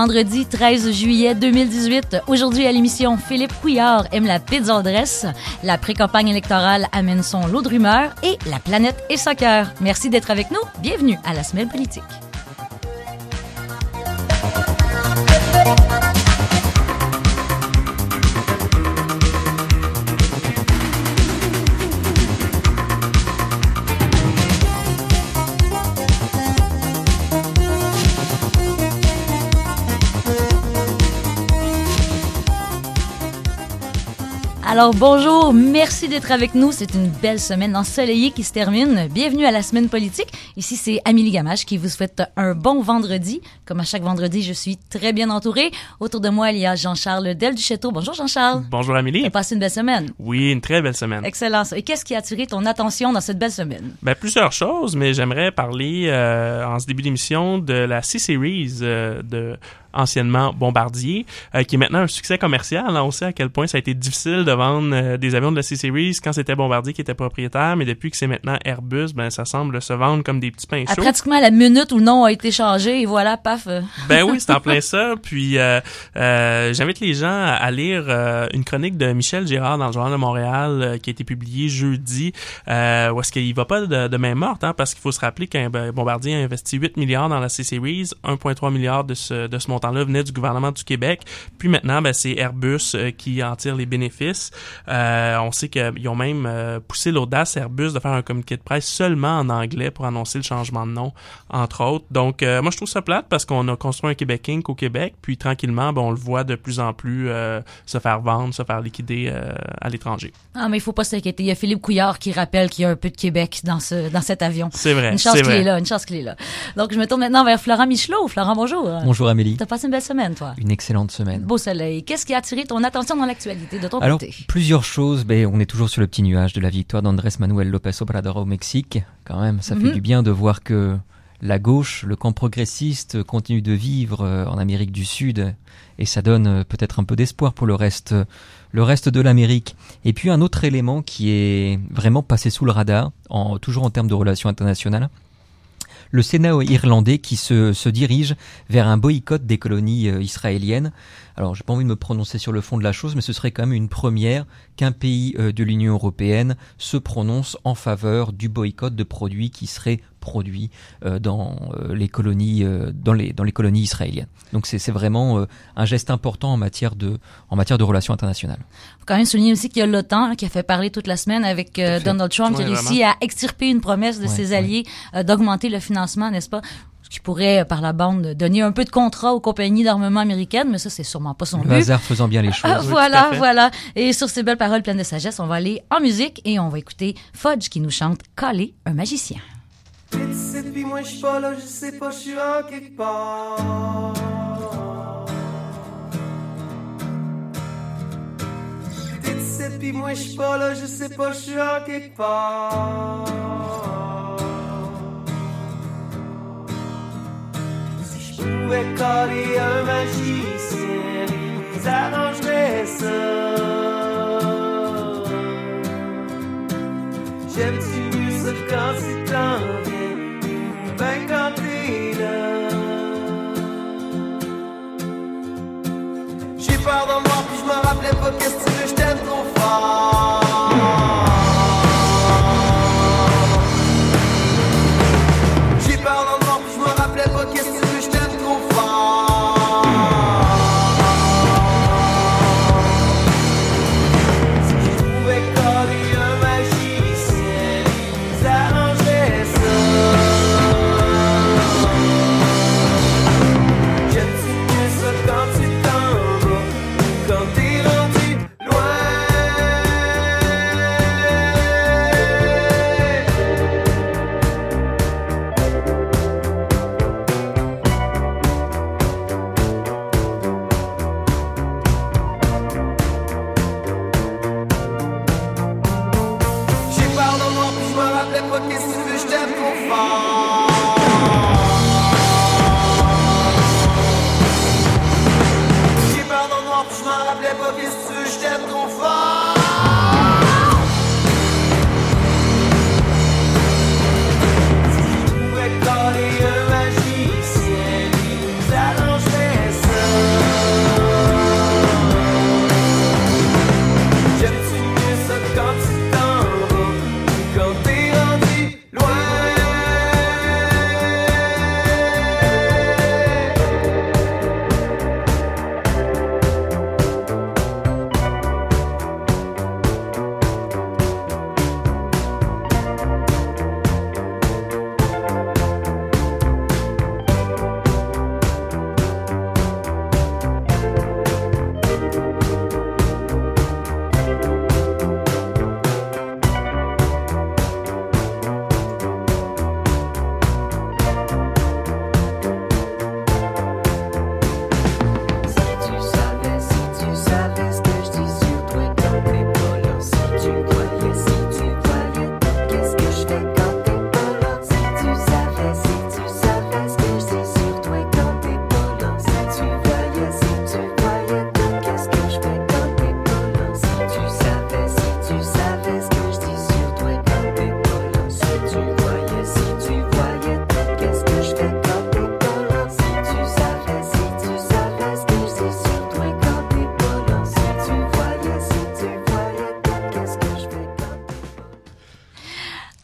vendredi 13 juillet 2018. Aujourd'hui à l'émission, Philippe Couillard aime la pizza adresse, la pré-campagne électorale amène son lot de rumeurs et la planète est soccer. Merci d'être avec nous. Bienvenue à la semaine politique. Alors bonjour, merci d'être avec nous. C'est une belle semaine ensoleillée qui se termine. Bienvenue à la semaine politique. Ici c'est Amélie Gamache qui vous souhaite un bon vendredi. Comme à chaque vendredi, je suis très bien entourée. Autour de moi, il y a Jean-Charles Del Duchâteau. Bonjour Jean-Charles. Bonjour Amélie. Tu passé une belle semaine. Oui, une très belle semaine. Excellent. Et qu'est-ce qui a attiré ton attention dans cette belle semaine? Ben plusieurs choses, mais j'aimerais parler euh, en ce début d'émission de la C-Series euh, de anciennement Bombardier, euh, qui est maintenant un succès commercial. On sait à quel point ça a été difficile de vendre euh, des avions de la C-Series quand c'était Bombardier qui était propriétaire, mais depuis que c'est maintenant Airbus, ben ça semble se vendre comme des petits pains chauds. pratiquement la minute où le nom a été changé, et voilà, paf. ben oui, c'est en plein ça. Puis euh, j'invite les gens à lire une chronique de Michel Girard dans le Journal de Montréal qui a été publiée jeudi, où est-ce qu'il va pas de, de main morte, hein, parce qu'il faut se rappeler qu'un ben, Bombardier a investi 8 milliards dans la C-Series, 1,3 milliard de ce, de ce montant temps-là venait du gouvernement du Québec. Puis maintenant, ben, c'est Airbus euh, qui en tire les bénéfices. Euh, on sait qu'ils ont même euh, poussé l'audace Airbus de faire un communiqué de presse seulement en anglais pour annoncer le changement de nom, entre autres. Donc, moi, je trouve ça plate parce qu'on a construit un Québec Inc. au Québec, puis tranquillement, ben, on le voit de plus en plus se faire vendre, se faire liquider à l'étranger. Ah, mais il faut pas s'inquiéter. Il y a Philippe Couillard qui rappelle qu'il y a un peu de Québec dans ce dans cet avion. C'est vrai. Une chance qu'il est là, une chance qu'il est là. Donc, je me tourne maintenant vers Florent Michelot. Florent, bonjour. Bonjour Amélie passé une belle semaine, toi. Une excellente semaine. Beau soleil. Qu'est-ce qui a attiré ton attention dans l'actualité de ton Alors, côté? Plusieurs choses. Ben, on est toujours sur le petit nuage de la victoire d'Andrés Manuel López Obrador au Mexique. Quand même, ça fait mhm. du bien de voir que la gauche, le camp progressiste, continue de vivre euh, en Amérique du Sud. Et ça donne euh, peut-être un peu d'espoir pour le reste, le reste de l'Amérique. Et puis un autre élément qui est vraiment passé sous le radar, en, toujours en termes de relations internationales, le Sénat irlandais qui se, dirige vers un boycott des colonies euh, israéliennes. Alors, j'ai pas envie de me prononcer sur le fond de la chose, mais ce serait quand même une première qu'un pays euh, de l'Union européenne se prononce en faveur du boycott de produits qui seraient produits euh, dans les colonies dans les dans les colonies israéliennes. Donc c'est vraiment un geste important en matière de en matière de relations internationales. Faut quand même souligner aussi qu'il y a l'OTAN qui a fait parler toute la semaine avec Donald Trump qui a réussi à extirper une promesse de ses alliés d'augmenter le financement n'est-ce pas? Qui pourrait, par la bande, donner un peu de contrat aux compagnies d'armement américaines, mais ça, c'est sûrement pas son but. Le faisant bien les choses. voilà, voilà. Et sur ces belles paroles pleines de sagesse, on va aller en musique et on va écouter Fudge qui nous chante Coller un magicien. moi je suis pas là, je sais pas, je suis en quelque part. puis moi je suis pas là, je sais pas, je suis en quelque part. Pouvais coller un magicien, ils arrangeraient ça. J'aime-tu mieux ça quand tu t'en viens, ben quand t'es là. J'ai peur de moi, puis je me rappelais pas qu'est-ce que je t'aime trop fort.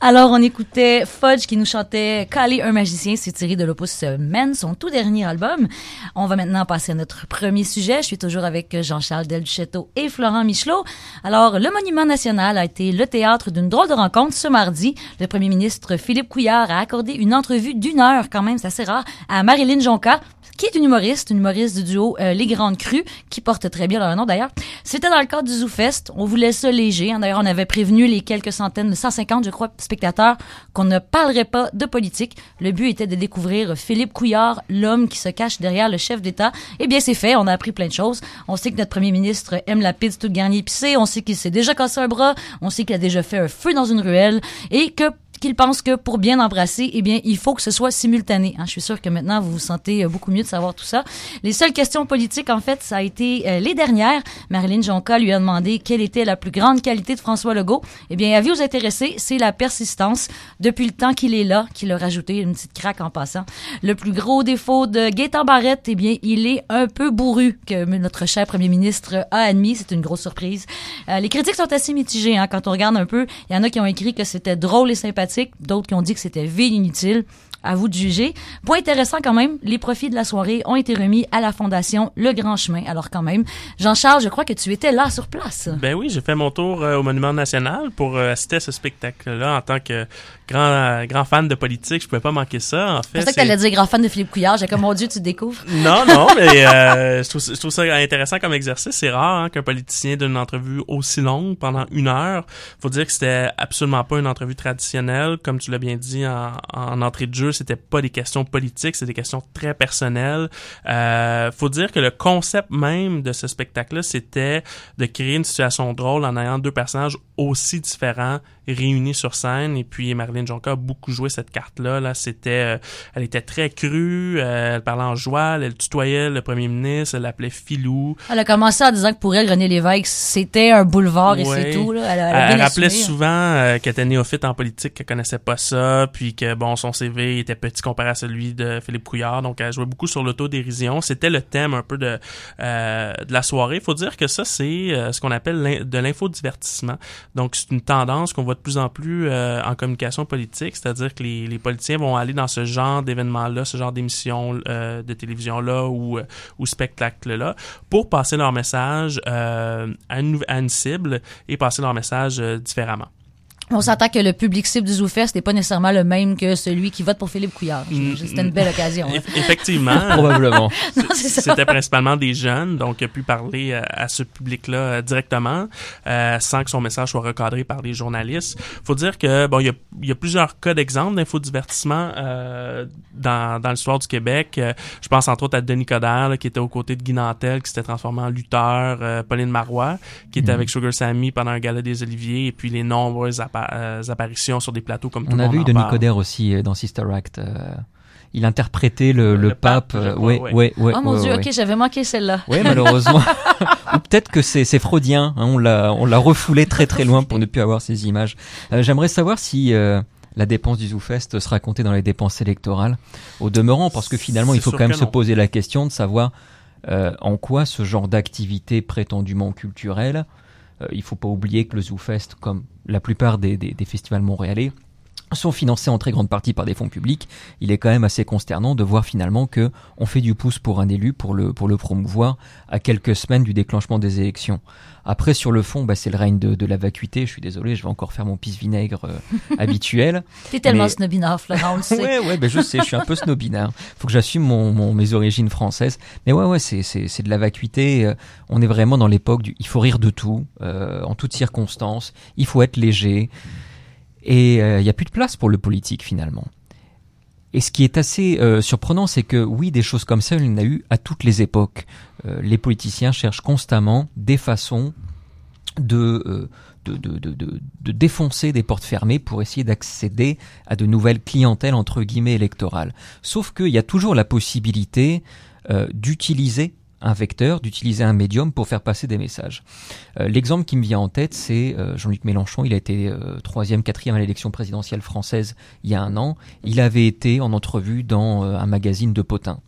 Alors, on écoutait Fudge qui nous chantait Caler un magicien, c'est tiré de l'opus Men, son tout dernier album. On va maintenant passer à notre premier sujet. Je suis toujours avec Jean-Charles Del et Florent Michelot. Alors, le Monument National a été le théâtre d'une drôle de rencontre ce mardi. Le premier ministre Philippe Couillard a accordé une entrevue d'une heure, quand même, c'est rare, à Marilyn Jonca, qui est une humoriste, une humoriste du duo euh, Les Grandes Crues, qui porte très bien leur nom d'ailleurs. C'était dans le cadre du ZooFest. On voulait ça léger. Hein. D'ailleurs, on avait prévenu les quelques centaines, 150, je crois, spectateurs, qu'on ne parlerait pas de politique. Le but était de découvrir Philippe Couillard, l'homme qui se cache derrière le chef d'État. Eh bien, c'est fait. On a appris plein de choses. On sait que notre premier ministre aime la pizza toute garnie épicée. On sait qu'il s'est déjà cassé un bras. On sait qu'il a déjà fait un feu dans une ruelle et que qu'il pense que pour bien embrasser, eh bien, il faut que ce soit simultané. Hein. Je suis sûre que maintenant, vous vous sentez euh, beaucoup mieux de savoir tout ça. Les seules questions politiques, en fait, ça a été euh, les dernières. Marilyn Jonca lui a demandé quelle était la plus grande qualité de François Legault. Eh bien, avis aux intéressés, c'est la persistance. Depuis le temps qu'il est là, qu'il a rajouté une petite craque en passant. Le plus gros défaut de Gaëtan Barrette, eh bien, il est un peu bourru, que notre cher premier ministre a admis. C'est une grosse surprise. Euh, les critiques sont assez mitigées, hein, quand on regarde un peu. Il y en a qui ont écrit que c'était drôle et sympathique d'autres qui ont dit que c'était vil inutile. À vous de juger. Point intéressant quand même, les profits de la soirée ont été remis à la Fondation Le Grand Chemin. Alors quand même, Jean-Charles, je crois que tu étais là sur place. Ben oui, j'ai fait mon tour euh, au Monument National pour euh, assister à ce spectacle-là en tant que grand grand fan de politique, je pouvais pas manquer ça. En fait, c'est ça que t'allais dire grand fan de Philippe Couillard. J'ai comme mon Dieu, tu découvres. Non, non, mais euh, je, trouve, je, trouve, ça intéressant comme exercice. C'est rare hein, qu'un politicien donne une entrevue aussi longue pendant une heure. Faut dire que c'était absolument pas une entrevue traditionnelle, comme tu l'as bien dit en, en, entrée de jeu. C'était pas des questions politiques, c'est des questions très personnelles. Euh, faut dire que le concept même de ce spectacle-là, c'était de créer une situation drôle en ayant deux personnages aussi différents réunis sur scène. Et puis Marilyn Jonka a beaucoup joué cette carte-là. Là, c'était, euh, elle était très crue, euh, elle parlait en joie, elle tutoyait le premier ministre, elle l'appelait Filou. Elle a commencé en disant que pour elle, René Lévesque, c'était un boulevard et c'est tout. Là. Elle, elle, rappelait souvent euh, qu'elle était néophyte en politique, qu'elle connaissait pas ça, puis que bon, son CV était petit comparé à celui de Philippe Couillard. Donc, elle jouait beaucoup sur l'autodérision. C'était le thème un peu de de la soirée. Il faut dire que ça, c'est ce qu'on appelle de l'infodivertissement. Donc, c'est une tendance qu'on voit de plus en plus euh, en communication politique, c'est-à-dire que les, les, politiciens vont aller dans ce genre d'événements-là, ce genre d'émissions euh, de télévision-là ou, euh, ou spectacle-là, pour passer leur message une, à, une, cible et passer leur message différemment. On s'entend que le public cible du ZooFest n'est pas nécessairement le même que celui qui vote pour Philippe Couillard. Mm, c'était une belle occasion. Hein. Effectivement. Probablement. C'était principalement des jeunes, donc il a pu parler euh, à, ce public-là euh, directement, euh, sans que son message soit recadré par des journalistes. faut dire que bon, il y a, il y a plusieurs cas d'exemples d'infodivertissement euh, dans, dans l'histoire du Québec. je pense entre autres à Denis Coderre, qui était aux côtés de Guy Nantel, qui s'était transformé en lutteur, Pauline Marois, qui était mm. avec Sugar Sammy pendant un gala des Oliviers, et puis les nombreuses euh, apparitions sur des plateaux comme tout On le monde a vu Denis Coderre aussi euh, dans Sister Act. Euh, il interprétait le, le, pape. ouais, ouais, ouais, Oh mon dieu, ok, j'avais manqué celle-là. Oui, malheureusement. Ou peut-être que c'est freudien. Hein, on l'a on l'a refoulé très très loin pour ne plus avoir ces images. J'aimerais savoir si la dépense du ZooFest sera comptée dans les dépenses électorales. Au demeurant, parce que finalement, il faut quand même se poser la question de savoir en quoi ce genre d'activité prétendument culturelle euh, il faut pas oublier que le ZooFest, comme la plupart des, des, des festivals montréalais, sont financés en très grande partie par des fonds publics, il est quand même assez consternant de voir finalement que on fait du pouce pour un élu pour le pour le promouvoir à quelques semaines du déclenchement des élections. Après sur le fond, bah, c'est le règne de, de la vacuité. Je suis désolé, je vais encore faire mon pisse vinaigre euh, habituel. T'es tellement snobinard, Florent, on le sait. ouais, ouais, ben je sais, je suis un peu snobinard. Faut que j'assume mon, mon, mes origines françaises. Mais ouais, ouais, c'est c'est c'est de la vacuité. Euh, on est vraiment dans l'époque du. Il faut rire de tout, euh, en toutes circonstances. Il faut être léger. Et il euh, n'y a plus de place pour le politique finalement. Et ce qui est assez euh, surprenant, c'est que oui, des choses comme ça, il y en a eu à toutes les époques. Euh, les politiciens cherchent constamment des façons de, de, de, de, de défoncer des portes fermées pour essayer d'accéder à de nouvelles clientèles entre guillemets électorales. Sauf qu'il y a toujours la possibilité d'utiliser un vecteur, d'utiliser un médium pour faire passer des messages. Euh, l'exemple qui me vient en tête, c'est euh, Jean-Luc Mélenchon. Il a été euh, troisième, quatrième à l'élection présidentielle française il y a un an. Il avait été en entrevue dans un magazine de potin.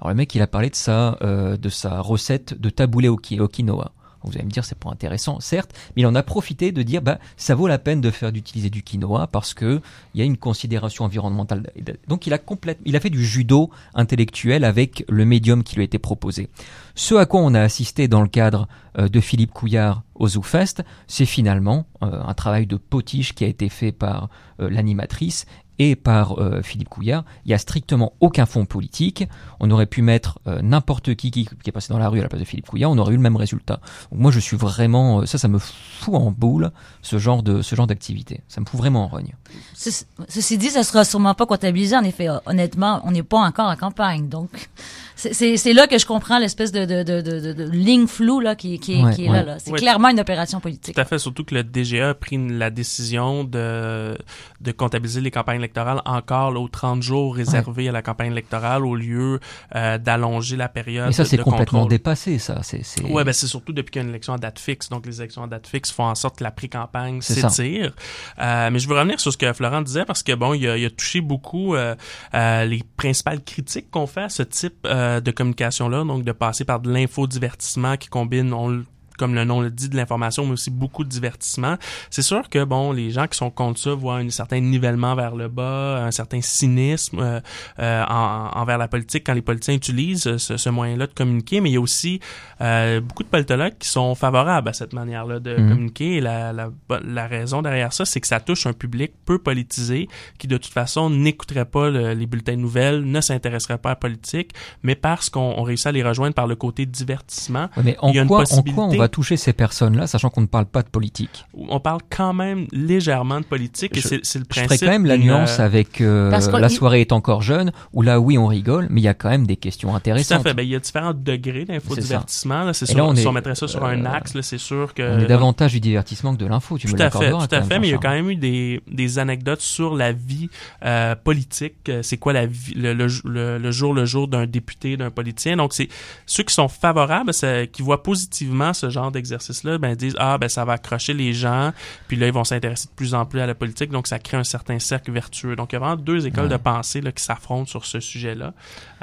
Alors le mec, il a parlé de sa, de sa recette de taboulé au, quinoa. Vous allez me dire, c'est pas intéressant, certes, mais il en a profité de dire, bah, ça vaut la peine de faire d'utiliser du quinoa parce que il y a une considération environnementale. Donc il a il a fait du judo intellectuel avec le médium qui lui a été proposé. Ce à quoi on a assisté dans le cadre euh, de Philippe Couillard au ZooFest, c'est finalement euh, un travail de potiche qui a été fait par euh, l'animatrice et par euh, Philippe Couillard, il y a strictement aucun fond politique. On aurait pu mettre euh, n'importe qui, qui, qui est passé dans la rue à la place de Philippe Couillard, on aurait eu le même résultat. Donc moi, je suis vraiment, euh, ça, ça me fout en boule ce genre de ce genre d'activité. Ça me fout vraiment en rogne. Ce- ceci dit, ça sera sûrement pas comptabilisé. En effet, honnêtement, on n'est pas encore en campagne, donc c'est- là que je comprends l'espèce de, de, de, de, de- de ligne floue là qui, qui, est- Ouais, qui est ouais. là. là. C'est Ouais. clairement une opération politique. Tout à fait, surtout que le DGA a pris la décision de, de comptabiliser les campagnes électorales encore là, aux 30 jours réservés à la campagne électorale au lieu euh, d'allonger la période Mais ça, c'est complètement contrôle. dépassé, ça. C'est, c'est... Ouais, ben c'est surtout depuis qu'il y a une élection à date fixe. Donc, les élections à date fixe font en sorte que la pré-campagne s'étire. Euh, mais je veux revenir sur ce que Florent disait parce que, bon, il a, il a touché beaucoup euh, les principales critiques qu'on fait à ce type de communication-là. Donc, de passer par de l'infodivertissement qui combine, on le- comme le nom le dit, de l'information, mais aussi beaucoup de divertissement. C'est sûr que, bon, les gens qui sont contre ça voient un certain nivellement vers le bas, un certain cynisme euh, euh, en- envers la politique quand les politiciens utilisent ce, ce moyen-là de communiquer, mais il y a aussi euh, beaucoup de politologues qui sont favorables à cette manière-là de Mhm. communiquer. Et la, la, la raison derrière ça, c'est que ça touche un public peu politisé qui, de toute façon, n'écouterait pas le- les bulletins de nouvelles, ne s'intéresserait pas à la politique, mais parce qu'on on réussit à les rejoindre par le côté divertissement, mais en il y a une quoi, en possibilité- quoi on va toucher ces personnes-là, sachant qu'on ne parle pas de politique on parle quand même légèrement de politique et Je- c'est c'est le Je principe. ferai quand même la nuance euh, avec euh, Parce que la soirée est encore jeune, où là, oui, on rigole, mais il y a quand même des questions Tout à intéressantes. fait. Ben, il y a différents degrés d'infodivertissement. là. C'est sûr, là, on si est, on mettrait ça sur un euh, axe, là, c'est sûr que... On est davantage du divertissement que de l'info, tu Tout me à fait, tout à fait, mais il y a quand même eu des, des anecdotes sur la vie euh, politique. C'est quoi la vie, le, le, le- le jour le jour d'un député, d'un politicien. Donc c'est ceux qui sont favorables, c'est- qui voient positivement ce genre d'exercice-là, ben disent ah ben ça va accrocher les gens, puis là ils vont s'intéresser de plus en plus à la politique, donc ça crée un certain cercle vertueux. Donc il y a vraiment deux écoles Ouais. de pensée là, qui s'affrontent sur ce sujet-là.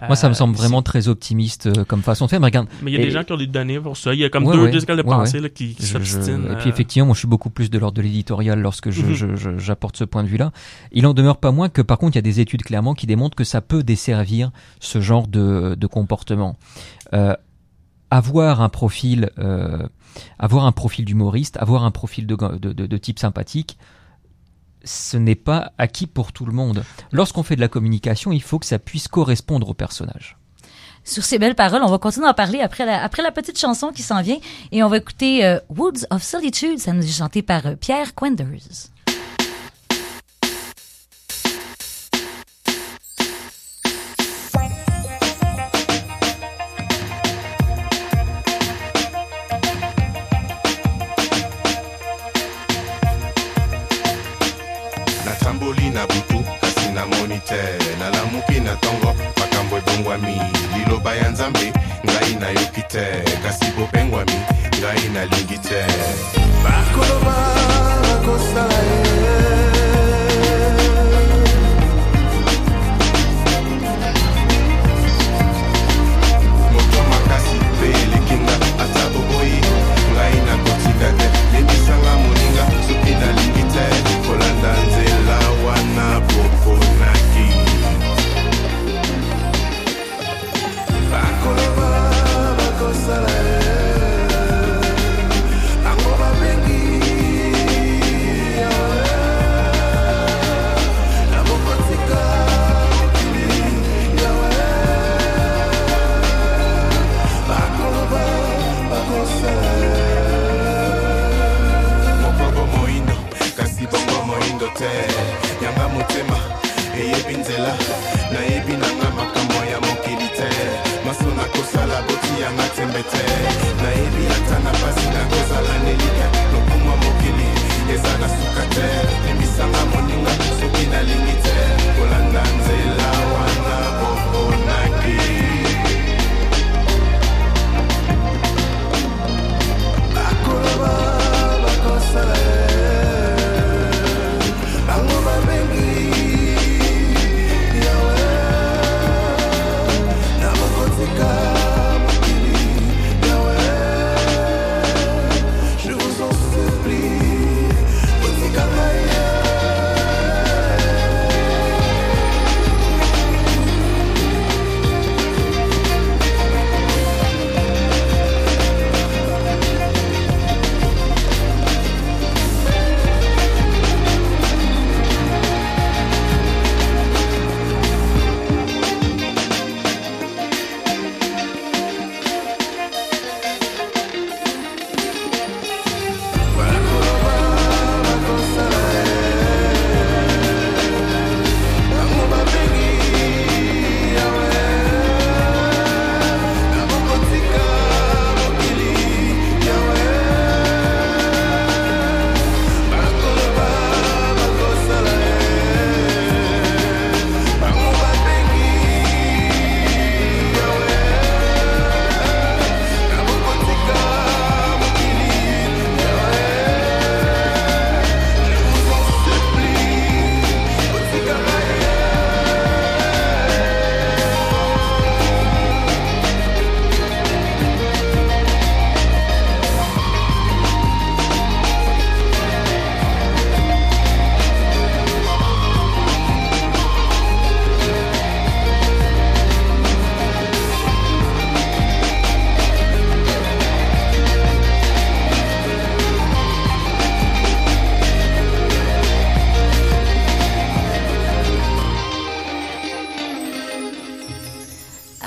Moi, ça me Euh, semble vraiment très optimiste euh, comme façon de faire. Mais regarde, Mais il y a Et- des gens qui ont des données pour ça. Il y a comme Ouais, deux, ouais, deux écoles de pensée là, qui, qui Je- je- s'obstinent. Et puis euh, effectivement, moi je suis beaucoup plus de l'ordre de l'éditorial lorsque je- Mhm. je- je- j'apporte ce point de vue-là. Il en demeure pas moins que par contre il y a des études clairement qui démontrent que ça peut desservir ce genre de, de comportement. Euh, avoir un profil, euh, avoir un profil d'humoriste, avoir un profil de, de, de- type sympathique, ce n'est pas acquis pour tout le monde. Lorsqu'on fait de la communication, il faut que ça puisse correspondre au personnage. Sur ces belles paroles, on va continuer à parler après la, après la petite chanson qui s'en vient et on va écouter euh, Woods of Solitude, ça nous est chanté par euh, Pierre Quenders.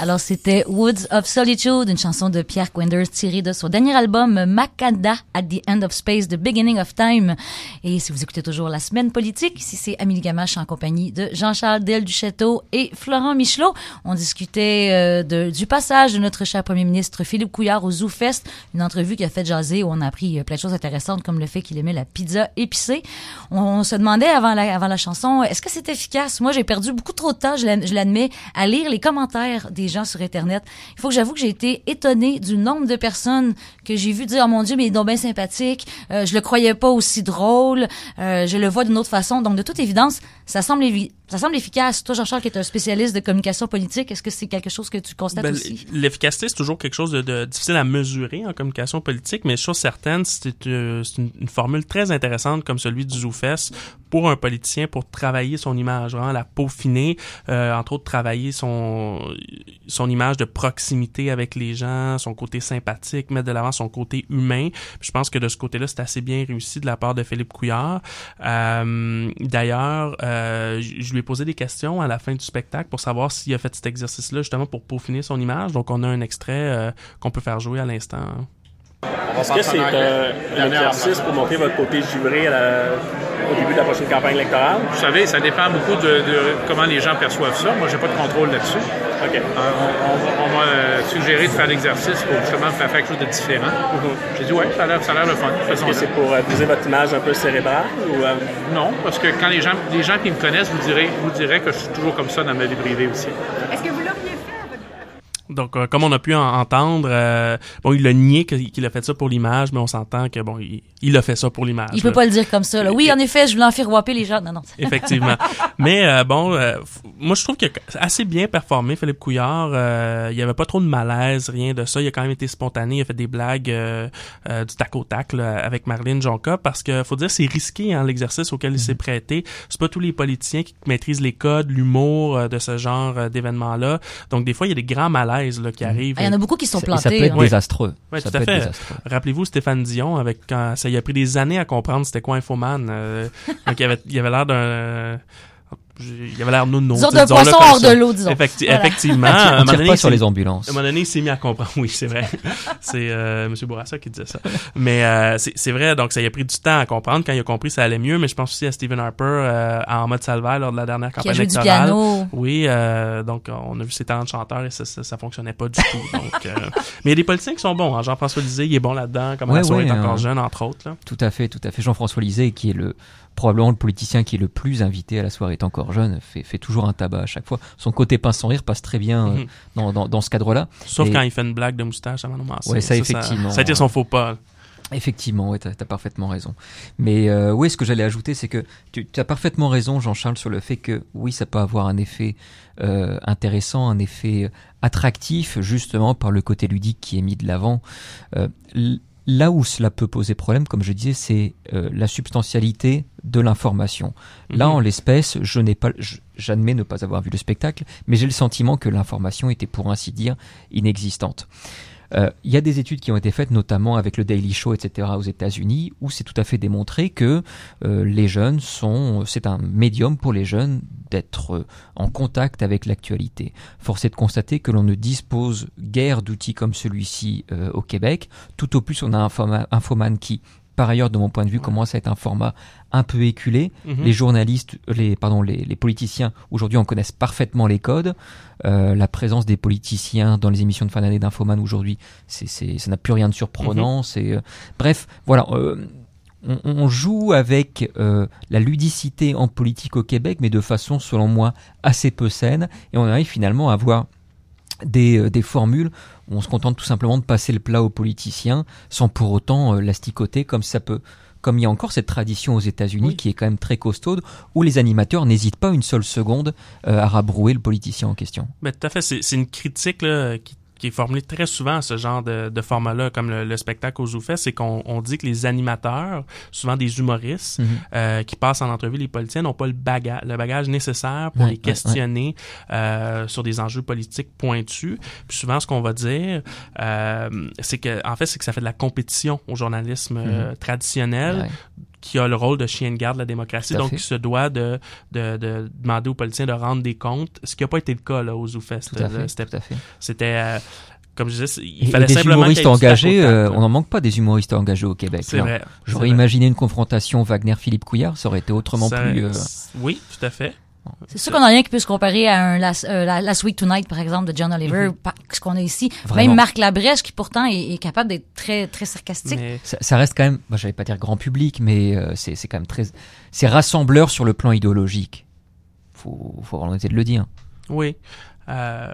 Alors, c'était Woods of Solitude, une chanson de Pierre Quenders tirée de son dernier album Makanda at the End of Space, The Beginning of Time. Et si vous écoutez toujours La Semaine Politique, ici c'est Amélie Gamache en compagnie de Jean-Charles Del du Château et Florent Michelot. On discutait euh, du passage de notre cher premier ministre Philippe Couillard au Zoo Fest, une entrevue qui a fait jaser où on a appris euh, plein de choses intéressantes comme le fait qu'il aimait la pizza épicée. On, se demandait avant la, avant la chanson, est-ce que c'est efficace? Moi, j'ai perdu beaucoup trop de temps, je l'admets, à lire les commentaires des gens sur Internet. Il faut que j'avoue que j'ai été étonnée du nombre de personnes que j'ai vu dire, oh mon Dieu, mais il est donc bien sympathique, euh, je le croyais pas aussi drôle, euh, je le vois d'une autre façon. Donc, de toute évidence, ça semble ça semble efficace. Toi, Jean-Charles, qui est un spécialiste de communication politique, est-ce que c'est quelque chose que tu constates ben, aussi? L'efficacité, c'est toujours quelque chose de, difficile à mesurer en communication politique, mais chose certaine, c'est euh, une, formule très intéressante comme celui du ZooFest pour un politicien pour travailler son image, vraiment la peaufiner, euh, entre autres travailler son, son image de proximité avec les gens, son côté sympathique, mettre de l'avant son côté humain. je pense que de ce côté-là, c'est assez bien réussi de la part de Philippe Couillard. Euh, D'ailleurs, euh, je lui ai posé des questions à la fin du spectacle pour savoir s'il a fait cet exercice-là justement pour peaufiner son image. Donc, on a un extrait euh, qu'on peut faire jouer à l'instant. Est-ce que c'est euh, un exercice pour montrer votre côté givré au début de la prochaine campagne électorale? Vous savez, ça dépend beaucoup de, comment les gens perçoivent ça. Moi, j'ai pas de contrôle là-dessus. OK. Euh, on, m'a euh, suggéré de faire l'exercice pour justement faire quelque chose de différent. Mm-hmm. J'ai dit, ouais, ça a l'air, le fun. Est-ce que c'est pour utiliser votre image un peu cérébrale? Ou, Non, parce que quand les gens, les gens qui me connaissent vous diraient, vous diraient que je suis toujours comme ça dans ma vie privée aussi. Est-ce que vous donc, euh, comme on a pu en entendre, euh, bon, il a nié qu'il a fait ça pour l'image, mais on s'entend que bon, il, a fait ça pour l'image. Il peut pas le dire comme ça. Là. Oui, en effet, je voulais en faire wapper les gens. Non, non. Effectivement. mais euh, bon, moi je trouve qu'il a assez bien performé, Philippe Couillard. il y avait pas trop de malaise, rien de ça. Il a quand même été spontané. Il a fait des blagues du tac au tac avec Marlène Jonca, parce que faut dire c'est risqué hein, l'exercice auquel il s'est mhm. prêté. C'est pas tous les politiciens qui maîtrisent les codes, l'humour de ce genre d'événements-là. Donc des fois il y a des grands malaises qui mhm. arrive. Ah, il y en a beaucoup qui sont plantés. Ça peut être désastreux. Oui, tout à fait. Rappelez-vous Stéphane Dion, avec quand ça y a pris des années à comprendre c'était quoi Infoman. Euh, donc il avait, il avait l'air d'un il avait l'air nono. Disons de poisson hors de l'eau, disons. Effectivement. On tire pas sur les ambulances. À un moment donné, il s'est mis à comprendre. Oui, c'est vrai. c'est euh, M. Bourassa qui disait ça. Mais euh, c'est vrai, donc ça y a pris du temps à comprendre. Quand il a compris, ça allait mieux. Mais je pense aussi à Stephen Harper euh, en mode salvaire lors de la dernière campagne qui a électorale. Du piano. Oui, euh, donc on a vu ses talents de chanteur et ça, ça, ça fonctionnait pas du tout. Donc, euh, mais il y a des politiciens qui sont bons. Hein. Jean-François Lisée, il est bon là-dedans. Comme ouais, ouais, est encore jeune, entre autres. Là. Tout à fait, tout à fait. Jean-François Lisée, qui est le probablement le politicien qui est le plus invité à la soirée est encore jeune, fait, fait toujours un tabac à chaque fois. Son côté pince sans rire passe très bien euh, mhm. dans, dans, dans, ce cadre-là. Sauf quand il fait une blague de moustache à Manon Massé. Ouais, ça, effectivement. Ça, a été son faux pas. Effectivement, ouais, tu as, parfaitement raison. Mais euh, oui, ce que j'allais ajouter, c'est que tu as parfaitement raison, Jean-Charles, sur le fait que oui, ça peut avoir un effet euh, intéressant, un effet attractif, justement par le côté ludique qui est mis de l'avant. Euh, Là où cela peut poser problème, comme je disais, c'est euh, la substantialité de l'information. Là, mhm. en l'espèce, je n'ai pas, j'admets ne pas avoir vu le spectacle, mais j'ai le sentiment que l'information était, pour ainsi dire, inexistante. Euh, il y a des études qui ont été faites, notamment avec le Daily Show, etc., aux États-Unis, où c'est tout à fait démontré que euh, les jeunes sont, c'est un médium pour les jeunes d'être euh, en contact avec l'actualité. Force est de constater que l'on ne dispose guère d'outils comme celui-ci au Québec. Tout au plus, on a un infoman qui par ailleurs, de mon point de vue, commence à être un format un peu éculé. Mhm. Les journalistes, les pardon, les, les politiciens aujourd'hui en connaissent parfaitement les codes. Euh, la présence des politiciens dans les émissions de fin d'année d'Infoman aujourd'hui, c'est, ça n'a plus rien de surprenant. Mhm. C'est euh, bref, voilà. Euh, on, on, joue avec la ludicité en politique au Québec, mais de façon, selon moi, assez peu saine, et on arrive finalement à avoir des, des formules on se contente tout simplement de passer le plat aux politiciens sans pour autant euh, l'asticoter comme ça peut comme il y a encore cette tradition aux États-Unis qui est quand même très costaude, où les animateurs n'hésitent pas une seule seconde euh, à rabrouer le politicien en question. Mais tout à fait, c'est une critique là, qui qui est formulé très souvent à ce genre de, de format-là, comme le, spectacle au ZooFest, c'est qu'on on dit que les animateurs, souvent des humoristes, mhm. euh, qui passent en entrevue les politiciens, n'ont pas le bagage, le bagage nécessaire pour les questionner Euh, sur des enjeux politiques pointus. Puis souvent, ce qu'on va dire, euh, c'est que, en fait, c'est que ça fait de la compétition au journalisme euh, mhm. traditionnel qui a le rôle de chien de garde de la démocratie, donc qui se doit de, de, de demander aux politiciens de rendre des comptes, ce qui n'a pas été le cas là, au ZooFest. C'était, euh, comme je disais, il Et- et fallait des humoristes engagés, euh, on n'en manque pas des humoristes engagés au Québec. C'est vrai. J'aurais imaginé une confrontation Wagner-Philippe Couillard, ça aurait été autrement Ça- plus. euh, Oui, tout à fait. C'est sûr qu'on n'a rien qui peut se comparer à un Last, euh, la- Last Week Tonight, par exemple, de John Oliver, par- ce qu'on a ici. Vraiment. Même Marc Labrèche, qui pourtant est, est capable d'être très, très sarcastique. Mais ça, ça reste quand même, moi j'allais pas dire grand public, mais euh, c'est c'est quand même très, c'est rassembleur sur le plan idéologique. Faut, faut avoir l'honnêteté de le dire. Oui. Euh,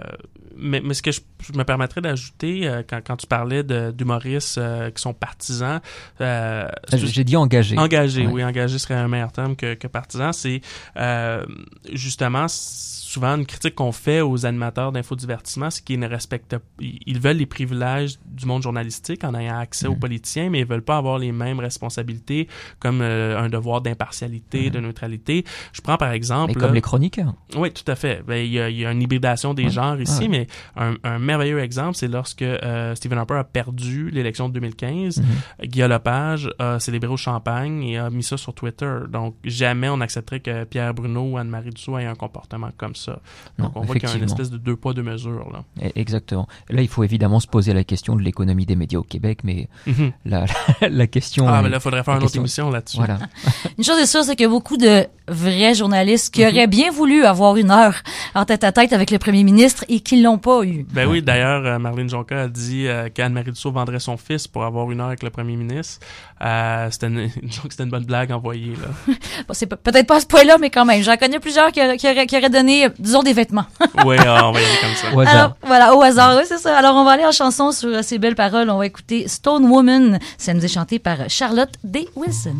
mais, mais ce que je, je me permettrais d'ajouter, euh, quand, quand tu parlais d'humoristes euh, qui sont partisans, euh, c'est- J'ai dit engagé. Engagé, Ouais. oui, engagé serait un meilleur terme que, que partisan. C'est euh, justement souvent une critique qu'on fait aux animateurs d'infodivertissement, c'est qu'ils ne respectent ils ils veulent les privilèges du monde journalistique en ayant accès Mm. aux politiciens, mais ils veulent pas avoir les mêmes responsabilités comme euh, un devoir d'impartialité, de neutralité. Je prends par exemple... Mm. Mais comme là- les chroniqueurs. oui, tout à fait. Ben, il, y a, il y a une hybridation des genres ici, mais un, un merveilleux exemple, c'est lorsque euh, Stephen Harper a perdu l'élection de 2015. Mhm. Guillaume Lepage a célébré au champagne et a mis ça sur Twitter. Donc, jamais on accepterait que Pierre Bruno ou Anne-Marie Dussault aient un comportement comme ça. Non, Donc, on voit qu'il y a une espèce de deux poids, deux mesures. Là. E- Exactement. Là, il faut évidemment se poser la question de l'économie des médias au Québec, mais Mhm. la, la question. Ah, est- mais là, il faudrait faire la une autre émission là-dessus. Voilà. Une chose est sûre, c'est qu'il y a beaucoup de vrais journalistes qui Mhm. auraient bien voulu avoir une heure en tête à tête avec le premier ministre et qui l'ont pas eu. Ben oui, d'ailleurs, euh, Marlène Jonca a dit euh, qu'Anne-Marie Dussault vendrait son fils pour avoir une heure avec le premier ministre. Euh, c'était une, bonne blague envoyée. Là. Bon, c'est pe- peut-être pas à ce point-là, mais quand même. J'en connais plusieurs qui, auraient- qui auraient, qui auraient donné, disons, des vêtements. oui, ah, on va y aller comme ça. Au hasard. Alors, voilà, au hasard, oui, c'est ça. Alors, on va aller en chanson sur euh, ces belles paroles. On va écouter Stone Woman. Ça nous est chanté par Charlotte D. Wilson.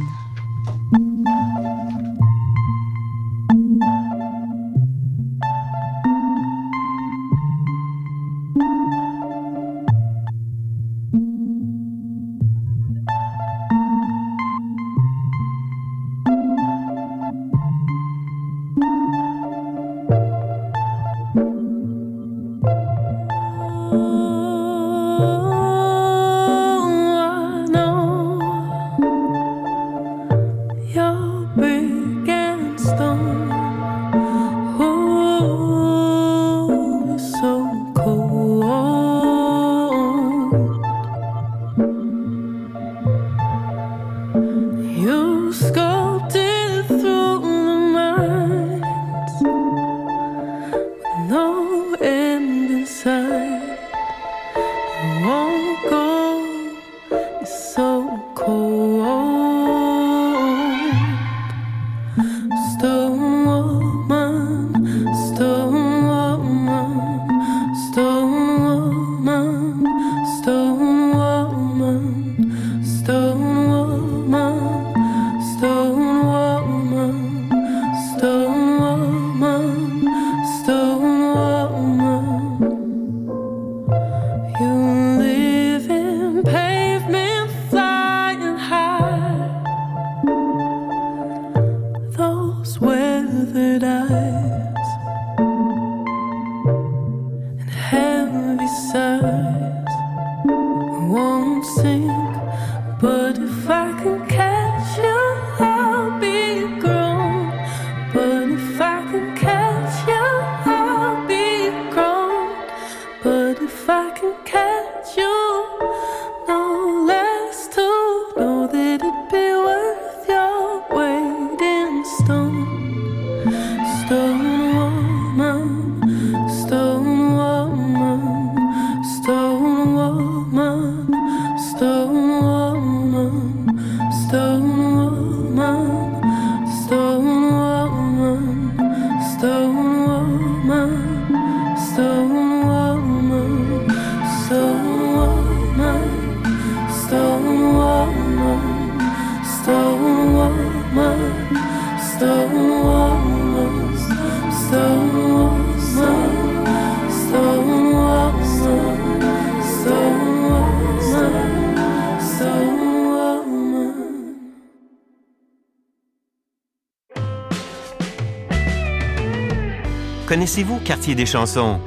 Connaissez-vous Quartier des chansons?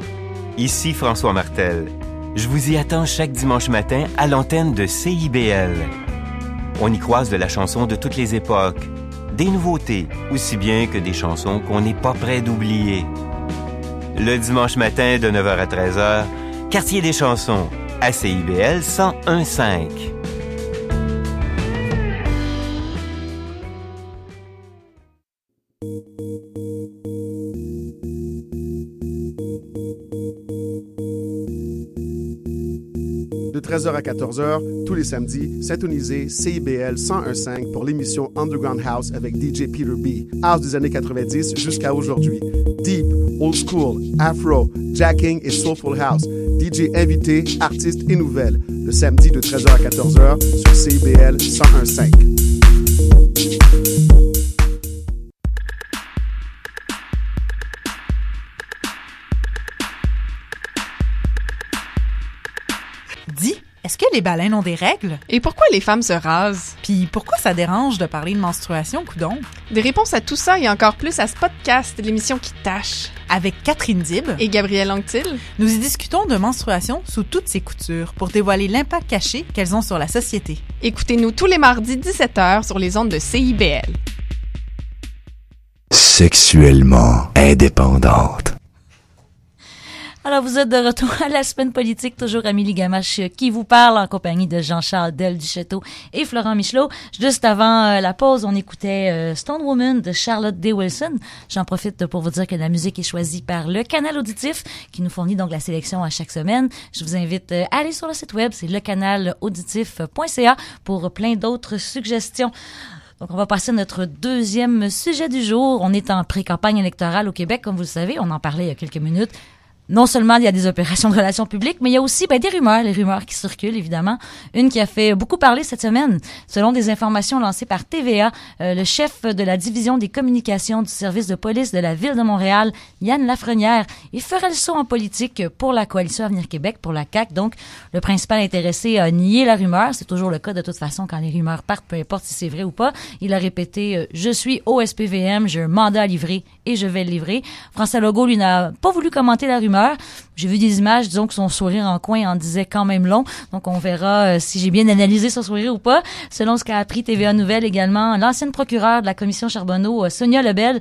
Ici François Martel. Je vous y attends chaque dimanche matin à l'antenne de CIBL. On y croise de la chanson de toutes les époques, des nouveautés, aussi bien que des chansons qu'on n'est pas prêt d'oublier. Le dimanche matin de 9h à 13h, Quartier des chansons, à CIBL 1015. 13h à 14h, tous les samedis, syntonisez CIBL 1015 pour l'émission Underground House avec DJ Peter B. House des années 90 jusqu'à aujourd'hui. Deep, old school, afro, jacking et soulful house. DJ invité, artistes et nouvelles. Le samedi de 13h à 14h sur CIBL 1015. Les baleines ont des règles? Et pourquoi les femmes se rasent? Puis pourquoi ça dérange de parler de menstruation, coudon? Des réponses à tout ça et encore plus à ce podcast, l'émission qui tâche. Avec Catherine Dib et Gabrielle Anctil, nous y discutons de menstruation sous toutes ses coutures pour dévoiler l'impact caché qu'elles ont sur la société. Écoutez-nous tous les mardis 17h sur les ondes de CIBL. Sexuellement indépendante. Alors, vous êtes de retour à la semaine politique, toujours Amélie Gamache qui vous parle en compagnie de Jean-Charles Del Duchâteau et Florent Michelot. Juste avant euh, la pause, on écoutait euh, Stone Woman de Charlotte D. Wilson. J'en profite pour vous dire que la musique est choisie par le canal auditif qui nous fournit donc la sélection à chaque semaine. Je vous invite euh, à aller sur le site web, c'est lecanalauditif.ca pour plein d'autres suggestions. Donc, on va passer à notre deuxième sujet du jour. On est en pré-campagne électorale au Québec, comme vous le savez. On en parlait il y a quelques minutes non seulement il y a des opérations de relations publiques, mais il y a aussi ben, des rumeurs, les rumeurs qui circulent évidemment. Une qui a fait beaucoup parler cette semaine, selon des informations lancées par TVA, euh, le chef de la division des communications du service de police de la ville de Montréal, Yann Lafrenière, il ferait le saut en politique pour la coalition Avenir Québec, pour la CAC. Donc, le principal intéressé a nié la rumeur. C'est toujours le cas de toute façon quand les rumeurs partent, peu importe si c'est vrai ou pas. Il a répété euh, "Je suis au SPVM, j'ai un mandat à livrer et je vais le livrer." François Legault lui n'a pas voulu commenter la rumeur j'ai vu des images, disons que son sourire en coin en disait quand même long. Donc on verra euh, si j'ai bien analysé son sourire ou pas. Selon ce qu'a appris TVA Nouvelle également, l'ancienne procureure de la commission Charbonneau, euh, Sonia Lebel,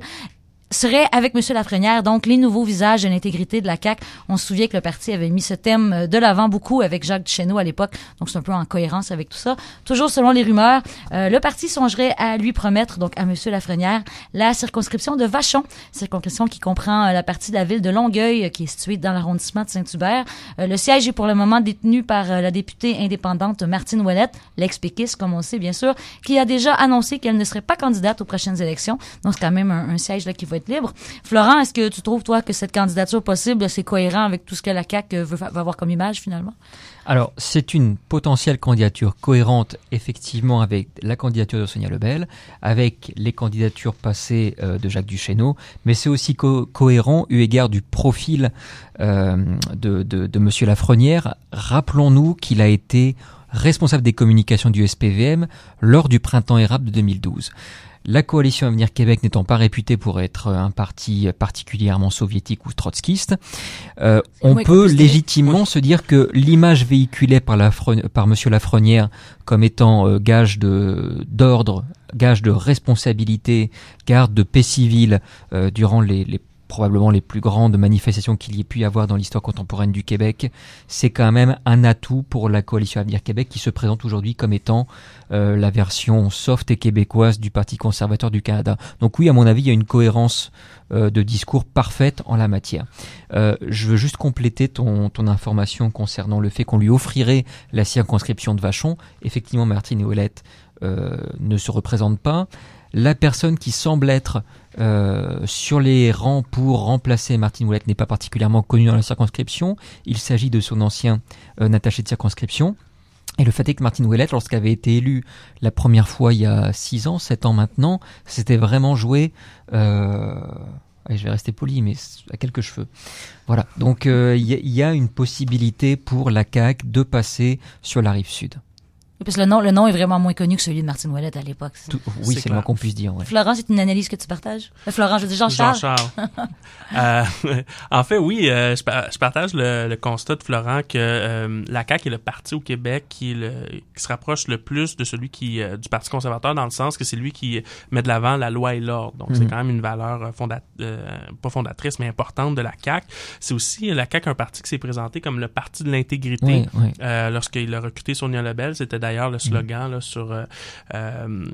serait avec M. Lafrenière, donc les nouveaux visages de l'intégrité de la CAQ. On se souvient que le parti avait mis ce thème euh, de l'avant beaucoup avec Jacques Duchesneau à l'époque, donc c'est un peu en cohérence avec tout ça. Toujours selon les rumeurs, euh, le parti songerait à lui promettre, donc à M. Lafrenière, la circonscription de Vachon, circonscription qui comprend euh, la partie de la ville de Longueuil, qui est située dans l'arrondissement de Saint-Hubert. le siège est pour le moment détenu par la députée indépendante Martine Ouellette, l'ex-péquiste, comme on sait bien sûr, qui a déjà annoncé qu'elle ne serait pas candidate aux prochaines élections. Donc c'est quand même un, un siège là qui va Florent, est-ce que tu trouves, toi, que cette candidature possible, c'est cohérent avec tout ce que la CAQ veut, va avoir comme image, finalement? Alors, c'est une potentielle candidature cohérente, effectivement, avec la candidature de Sonia Lebel, avec les candidatures passées euh, de Jacques Duchesneau, mais c'est aussi co cohérent eu égard du profil euh, de M. Lafrenière. Rappelons-nous qu'il a été responsable des communications du SPVM lors du printemps érable de 2012. La coalition Avenir Québec n'étant pas réputée pour être un parti particulièrement soviétique ou trotskiste, euh, on oui, peut légitimement oui. se dire que l'image véhiculée par, la par Monsieur Lafrenière comme étant euh, gage de d'ordre, gage de responsabilité, garde de paix civile euh, durant les, les probablement les plus grandes manifestations qu'il y ait pu y avoir dans l'histoire contemporaine du Québec, c'est quand même un atout pour la coalition Avenir Québec qui se présente aujourd'hui comme étant euh, la version soft et québécoise du Parti conservateur du Canada. Donc oui, à mon avis, il y a une cohérence euh, de discours parfaite en la matière. Euh, je veux juste compléter ton, ton information concernant le fait qu'on lui offrirait la circonscription de Vachon. Effectivement, Martine et Ouellette ne se représentent pas la personne qui semble être euh, sur les rangs pour remplacer Martine Ouellette n'est pas particulièrement connue dans la circonscription. Il s'agit de son ancien euh, attaché de circonscription. Et le fait est que Martine Ouellette, lorsqu'elle avait été élue la première fois il y a 6 ans, 7 ans maintenant, c'était vraiment joué... Euh, je vais rester poli, mais à quelques cheveux. Voilà. Donc il euh, y, y, a une possibilité pour la CAQ de passer sur la rive sud. Parce que le nom, le nom est vraiment moins connu que celui de Martine Ouellette à l'époque. Tout- oui, c'est le moins qu'on puisse dire. Ouais. Florent, c'est une analyse que tu partages? Euh, Florent, je dis Jean-Charles. Jean-Charles. Euh, en fait, oui, euh, je, pa- je partage le, le constat de Florent que euh, la CAQ est le parti au Québec qui, est le, qui se rapproche le plus de celui qui euh, du Parti conservateur dans le sens que c'est lui qui met de l'avant la loi et l'ordre. Donc, c'est Mhm. quand même une valeur pas fondatrice, mais importante de la CAQ. C'est aussi la CAQ un parti qui s'est présenté comme le parti de l'intégrité. Oui, oui. Euh, lorsqu'il a recruté Sonia Lebel, c'était d'ailleurs le slogan là, sur, euh, euh,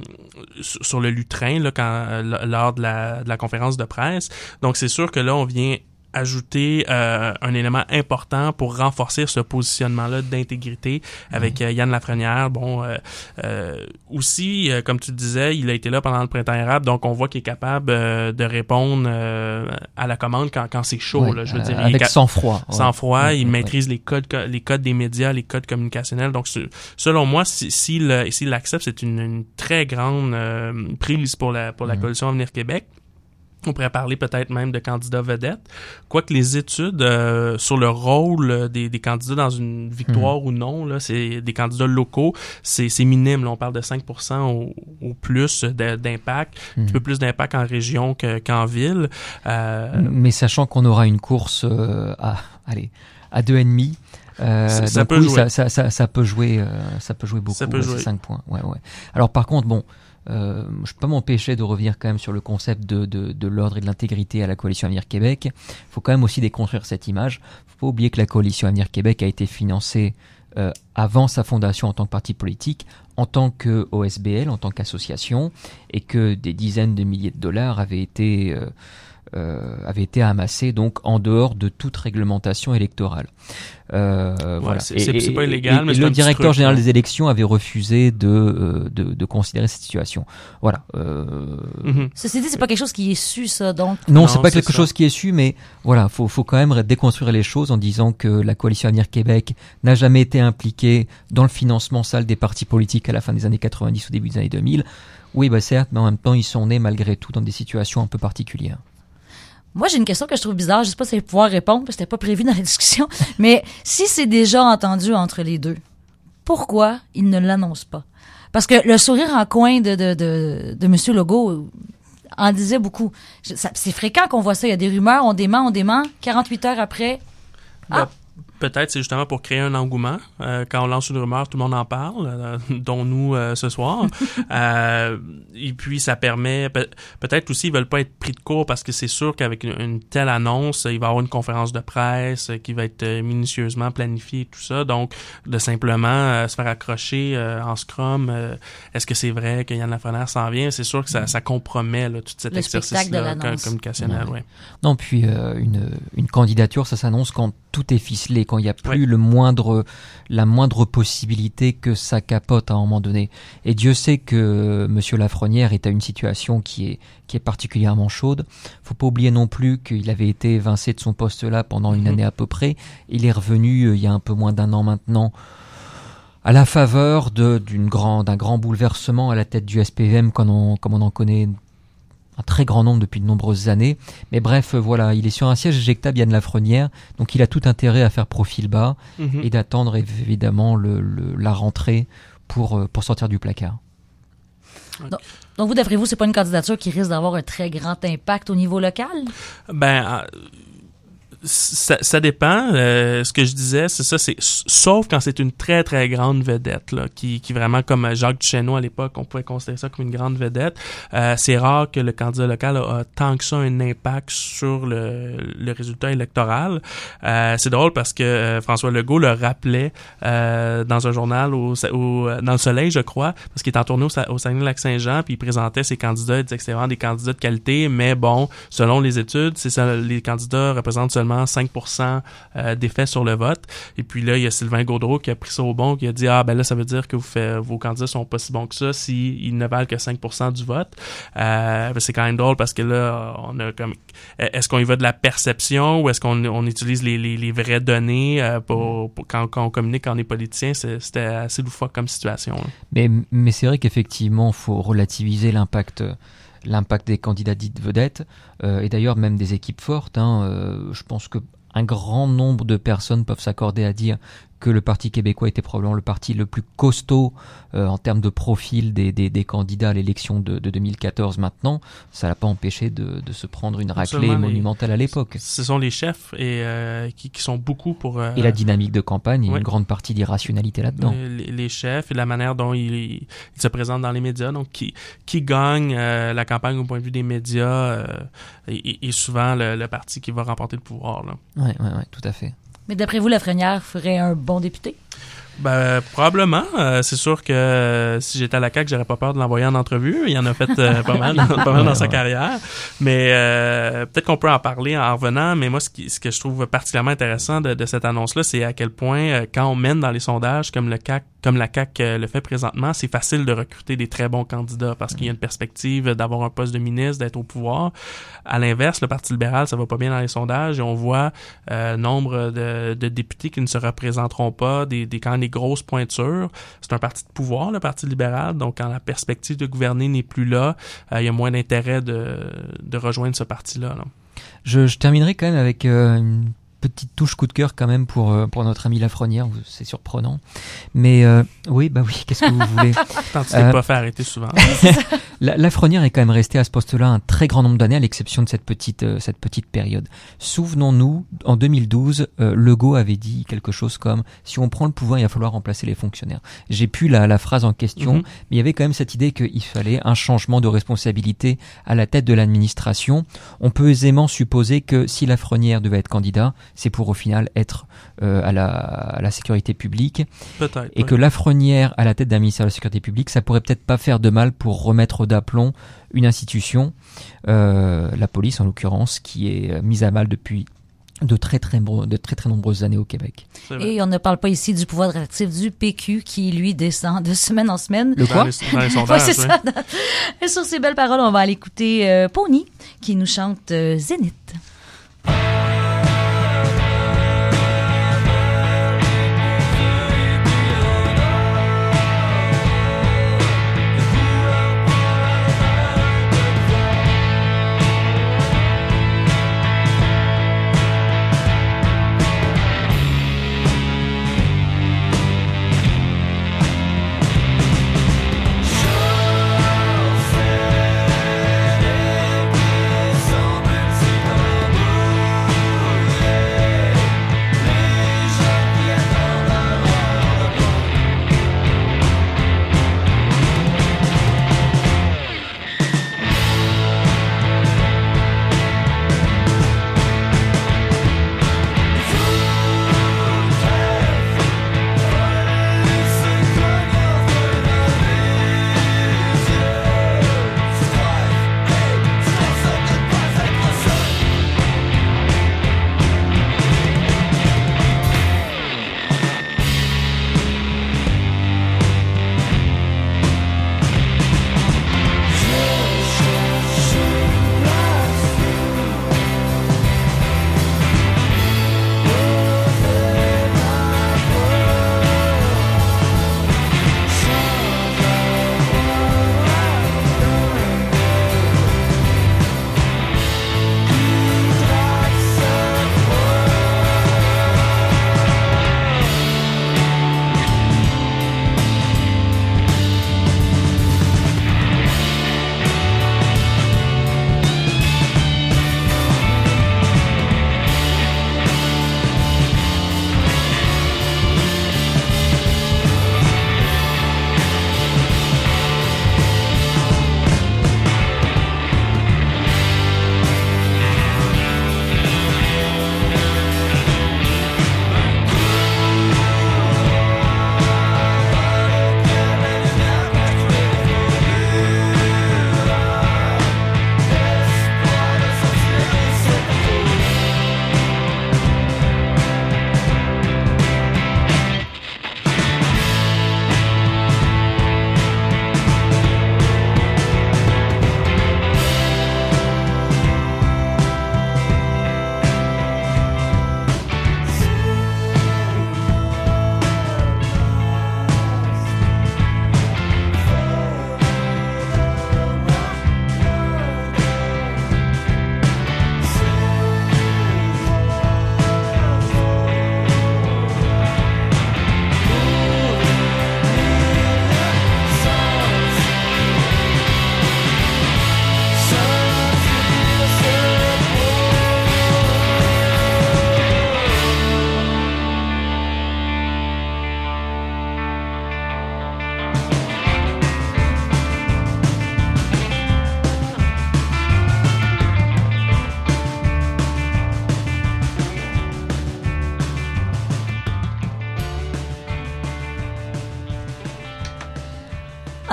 sur le lutrin là, quand, euh, lors de la, de la conférence de presse. Donc c'est sûr que là, on vient ajouter euh, un élément important pour renforcer ce positionnement-là d'intégrité avec euh, Yann Lafrenière. Bon, euh, euh, aussi, euh, comme tu disais, il a été là pendant le printemps arabe, donc on voit qu'il est capable euh, de répondre euh, à la commande quand, quand c'est chaud. Là, je veux dire, avec sang-froid. Sang-froid, Ouais, il ouais, maîtrise les codes, co- les codes des médias, les codes communicationnels. Donc, selon moi, si- s'il euh, s'il l'accepte, c'est une, une très grande euh, prise pour la pour la Mhm. coalition Avenir Québec. On pourrait parler peut-être même de candidats vedettes. Quoique les études euh, sur le rôle euh, des, des candidats dans une victoire Mhm. ou non, là, c'est des candidats locaux, c'est c'est minime. Là, on parle de 5% au, au plus de- d'impact, un petit peu plus d'impact en région que- qu'en ville. Euh, Mais sachant qu'on aura une course euh, à, allez, à deux et demi. Euh, Ça- ça peut oui, jouer. Ça, ça, ça, ça peut jouer, ça peut jouer beaucoup. Ça peut ouais, jouer. ces cinq points. Ouais, ouais. Alors par contre, bon, euh, je peux pas m'empêcher de revenir quand même sur le concept de, de, de l'ordre et de l'intégrité à la coalition Avenir Québec. Il faut quand même aussi déconstruire cette image. Faut pas oublier que la coalition Avenir Québec a été financée euh, avant sa fondation en tant que parti politique, en tant que OSBL, en tant qu'association, et que des dizaines de milliers de dollars avaient été euh, euh, avaient été amassés donc en dehors de toute réglementation électorale. Euh, voilà. c'est- pas illégal, et- mais et le directeur truc, général ouais. des élections avait refusé de, euh, de, de considérer cette situation. Voilà. Euh, Mhm. Ceci dit, c'est pas quelque chose qui est su, ça, donc. non, c'est pas quelque chose qui est su, mais voilà, faut, faut quand même déconstruire les choses en disant que la coalition Avenir Québec n'a jamais été impliquée dans le financement sale des partis politiques à la fin des années 90 ou début des années 2000. Oui, bah certes, mais en même temps, ils sont nés malgré tout dans des situations un peu particulières. Moi, j'ai une question que je trouve bizarre. Je sais pas si je vais pouvoir répondre, parce que c'était pas prévu dans la discussion. Mais si c'est déjà entendu entre les deux, pourquoi ils ne l'annoncent pas? Parce que le sourire en coin de, de, de, de M. Legault en disait beaucoup. C'est fréquent qu'on voit ça. Il y a des rumeurs, on dément, on dément. 48 heures après, Ben, Peut-être c'est justement pour créer un engouement. Euh, quand on lance une rumeur, tout le monde en parle, euh, dont nous euh, ce soir. Euh, et puis ça permet peut- peut-être aussi ils veulent pas être pris de court parce que c'est sûr qu'avec une, une telle annonce, il va y avoir une conférence de presse qui va être euh, minutieusement planifiée et tout ça. Donc de simplement euh, se faire accrocher euh, en scrum, euh, est-ce que c'est vrai que Yann Lafrenière s'en vient? C'est sûr que ça, ça compromet là, tout cet Le spectacle de exercice-là l'annonce. communicationnel. Ouais. ouais. Non, puis euh, une, une candidature, ça s'annonce quand tout est ficelé, quand il n'y a plus Ouais. le moindre, la moindre possibilité que ça capote à un moment donné. Et Dieu sait que Monsieur Lafrenière est à une situation qui est, qui est particulièrement chaude. Faut pas oublier non plus qu'il avait été évincé de son poste là pendant une Mhm. année à peu près. Il est revenu euh, il y a un peu moins d'un an maintenant à la faveur de- d'une grand, d'un grand bouleversement à la tête du SPVM comme on, comme on en connaît un très grand nombre depuis de nombreuses années. Mais bref, euh, voilà, il est sur un siège éjectable Yann Lafrenière, donc il a tout intérêt à faire profil bas Mhm. et d'attendre évidemment le, le- la rentrée pour, euh, pour sortir du placard. donc, donc vous, d'après vous, c'est pas une candidature qui risque d'avoir un très grand impact au niveau local? Ben, euh, ça, ça dépend. Euh, ce que je disais, c'est ça, c'est sauf quand c'est une très très grande vedette là, qui, qui vraiment comme Jacques Duchesneau à l'époque, on pouvait considérer ça comme une grande vedette. Euh, c'est rare que le candidat local a, tant que ça un impact sur le, le résultat électoral. Euh, c'est drôle parce que euh, François Legault le rappelait euh, dans un journal au, au- dans le Soleil, je crois, parce qu'il est en tournée au Saguenay-Lac-Saint-Jean, puis il présentait ses candidats, il disait que c'était vraiment des candidats de qualité, mais bon, selon les études, c'est ça, les candidats représentent seulement 5% euh, d'effet sur le vote. Et puis là, il y a Sylvain Gaudreau qui a pris ça au bon, qui a dit ah ben là ça veut dire que vous fait, vos candidats sont pas si bons que ça s'ils ne valent que 5% du vote. Euh, ben, c'est quand même drôle parce que là on a comme est-ce qu'on y va de la perception ou est-ce qu'on on utilise les, les, les vraies données euh, pour, pour- quand, quand on communique quand on est politicien, c'était assez loufoque comme situation. là. Mais, mais c'est vrai qu'effectivement, faut relativiser l'impact l'impact des candidats dites vedettes euh, et d'ailleurs même des équipes fortes. hein, euh, je pense que un grand nombre de personnes peuvent s'accorder à dire que le Parti québécois était probablement le parti le plus costaud euh, en termes de profil des, des, des candidats à l'élection de, de 2014 maintenant, ça l'a pas empêché de, de se prendre une raclée monumentale à l'époque. Ce sont les chefs et euh, qui, qui sont beaucoup pour euh, Et la dynamique de campagne, il y a ouais. une grande partie d'irrationalité là-dedans. les, les chefs et la manière dont ils, ils se présentent dans les médias. Donc, qui, qui gagne la campagne au point de vue des médias est, est souvent le, le parti qui va remporter le pouvoir. Là. Ouais, ouais, ouais, tout à fait. Mais d'après vous, Lafrenière ferait un bon député? Ben, probablement. Euh, c'est sûr que euh, si j'étais à la CAQ, j'aurais pas peur de l'envoyer en entrevue. Il en a fait euh, pas mal, pas mal dans sa carrière. Mais euh, peut-être qu'on peut en parler en revenant. Mais moi, ce, qui, ce que je trouve particulièrement intéressant de, de cette annonce-là, c'est à quel point, quand on mène dans les sondages, comme le CAC, comme la CAQ le fait présentement, c'est facile de recruter des très bons candidats parce qu'il y a une perspective d'avoir un poste de ministre, d'être au pouvoir. À l'inverse, le Parti libéral, ça va pas bien dans les sondages et on voit nombre de, de députés qui ne se représenteront pas, des, des quand des grosses pointures. C'est un parti de pouvoir, le Parti libéral, donc quand la perspective de gouverner n'est plus là, euh, il y a moins d'intérêt de, de rejoindre ce parti-là. là. Je, je terminerai quand même avec euh, une petite touche coup de cœur quand même pour, euh, pour notre ami Lafrenière, c'est surprenant. Mais euh, oui, bah oui, qu'est-ce que vous voulez? Tant que tu t'es pas fait arrêter souvent. La, Lafrenière est quand même resté à ce poste-là un très grand nombre d'années, à l'exception de cette petite, euh, cette petite période. Souvenons-nous, en 2012, euh, Legault avait dit quelque chose comme si on prend le pouvoir, il va falloir remplacer les fonctionnaires. J'ai plus la, la phrase en question, Mhm. mais il y avait quand même cette idée qu'il fallait un changement de responsabilité à la tête de l'administration. On peut aisément supposer que si Lafrenière devait être candidat, c'est pour au final être euh, à, la, à la sécurité publique. Et ouais. que Lafrenière à la tête d'un ministère de la sécurité publique, ça pourrait peut-être pas faire de mal pour remettre d'aplomb une institution, euh, la police en l'occurrence, qui est euh, mise à mal depuis de très très, nombreux- de très très nombreuses années au Québec. Et on ne parle pas ici du pouvoir réactif du PQ qui, lui, descend de semaine en semaine. Le quoi? Dans les- dans les Ouais, sondages, c'est ça. Et sur ces belles paroles, on va aller écouter euh, Pony qui nous chante euh, Zénith.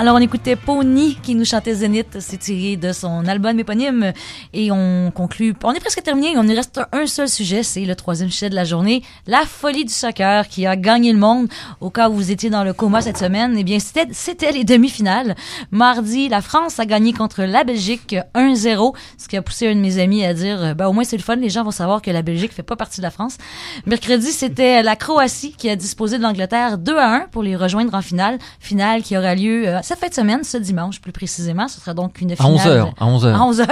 Alors, on écoutait Pony qui nous chantait Zénith. C'est tiré de son album éponyme. Et on conclut. On est presque terminé. On nous reste un seul sujet. C'est le troisième sujet de la journée. La folie du soccer qui a gagné le monde. Au cas où vous étiez dans le coma cette semaine, eh bien, c'était, c'était les demi-finales. Mardi, la France a gagné contre la Belgique 1-0. Ce qui a poussé un de mes amis à dire, ben, au moins, c'est le fun. Les gens vont savoir que la Belgique fait pas partie de la France. Mercredi, c'était la Croatie qui a disposé de l'Angleterre 2 à 1 pour les rejoindre en finale. Finale qui aura lieu euh, cette fin de semaine, ce dimanche plus précisément. Ce sera donc une À finale. 11h, à 11h. À 11h.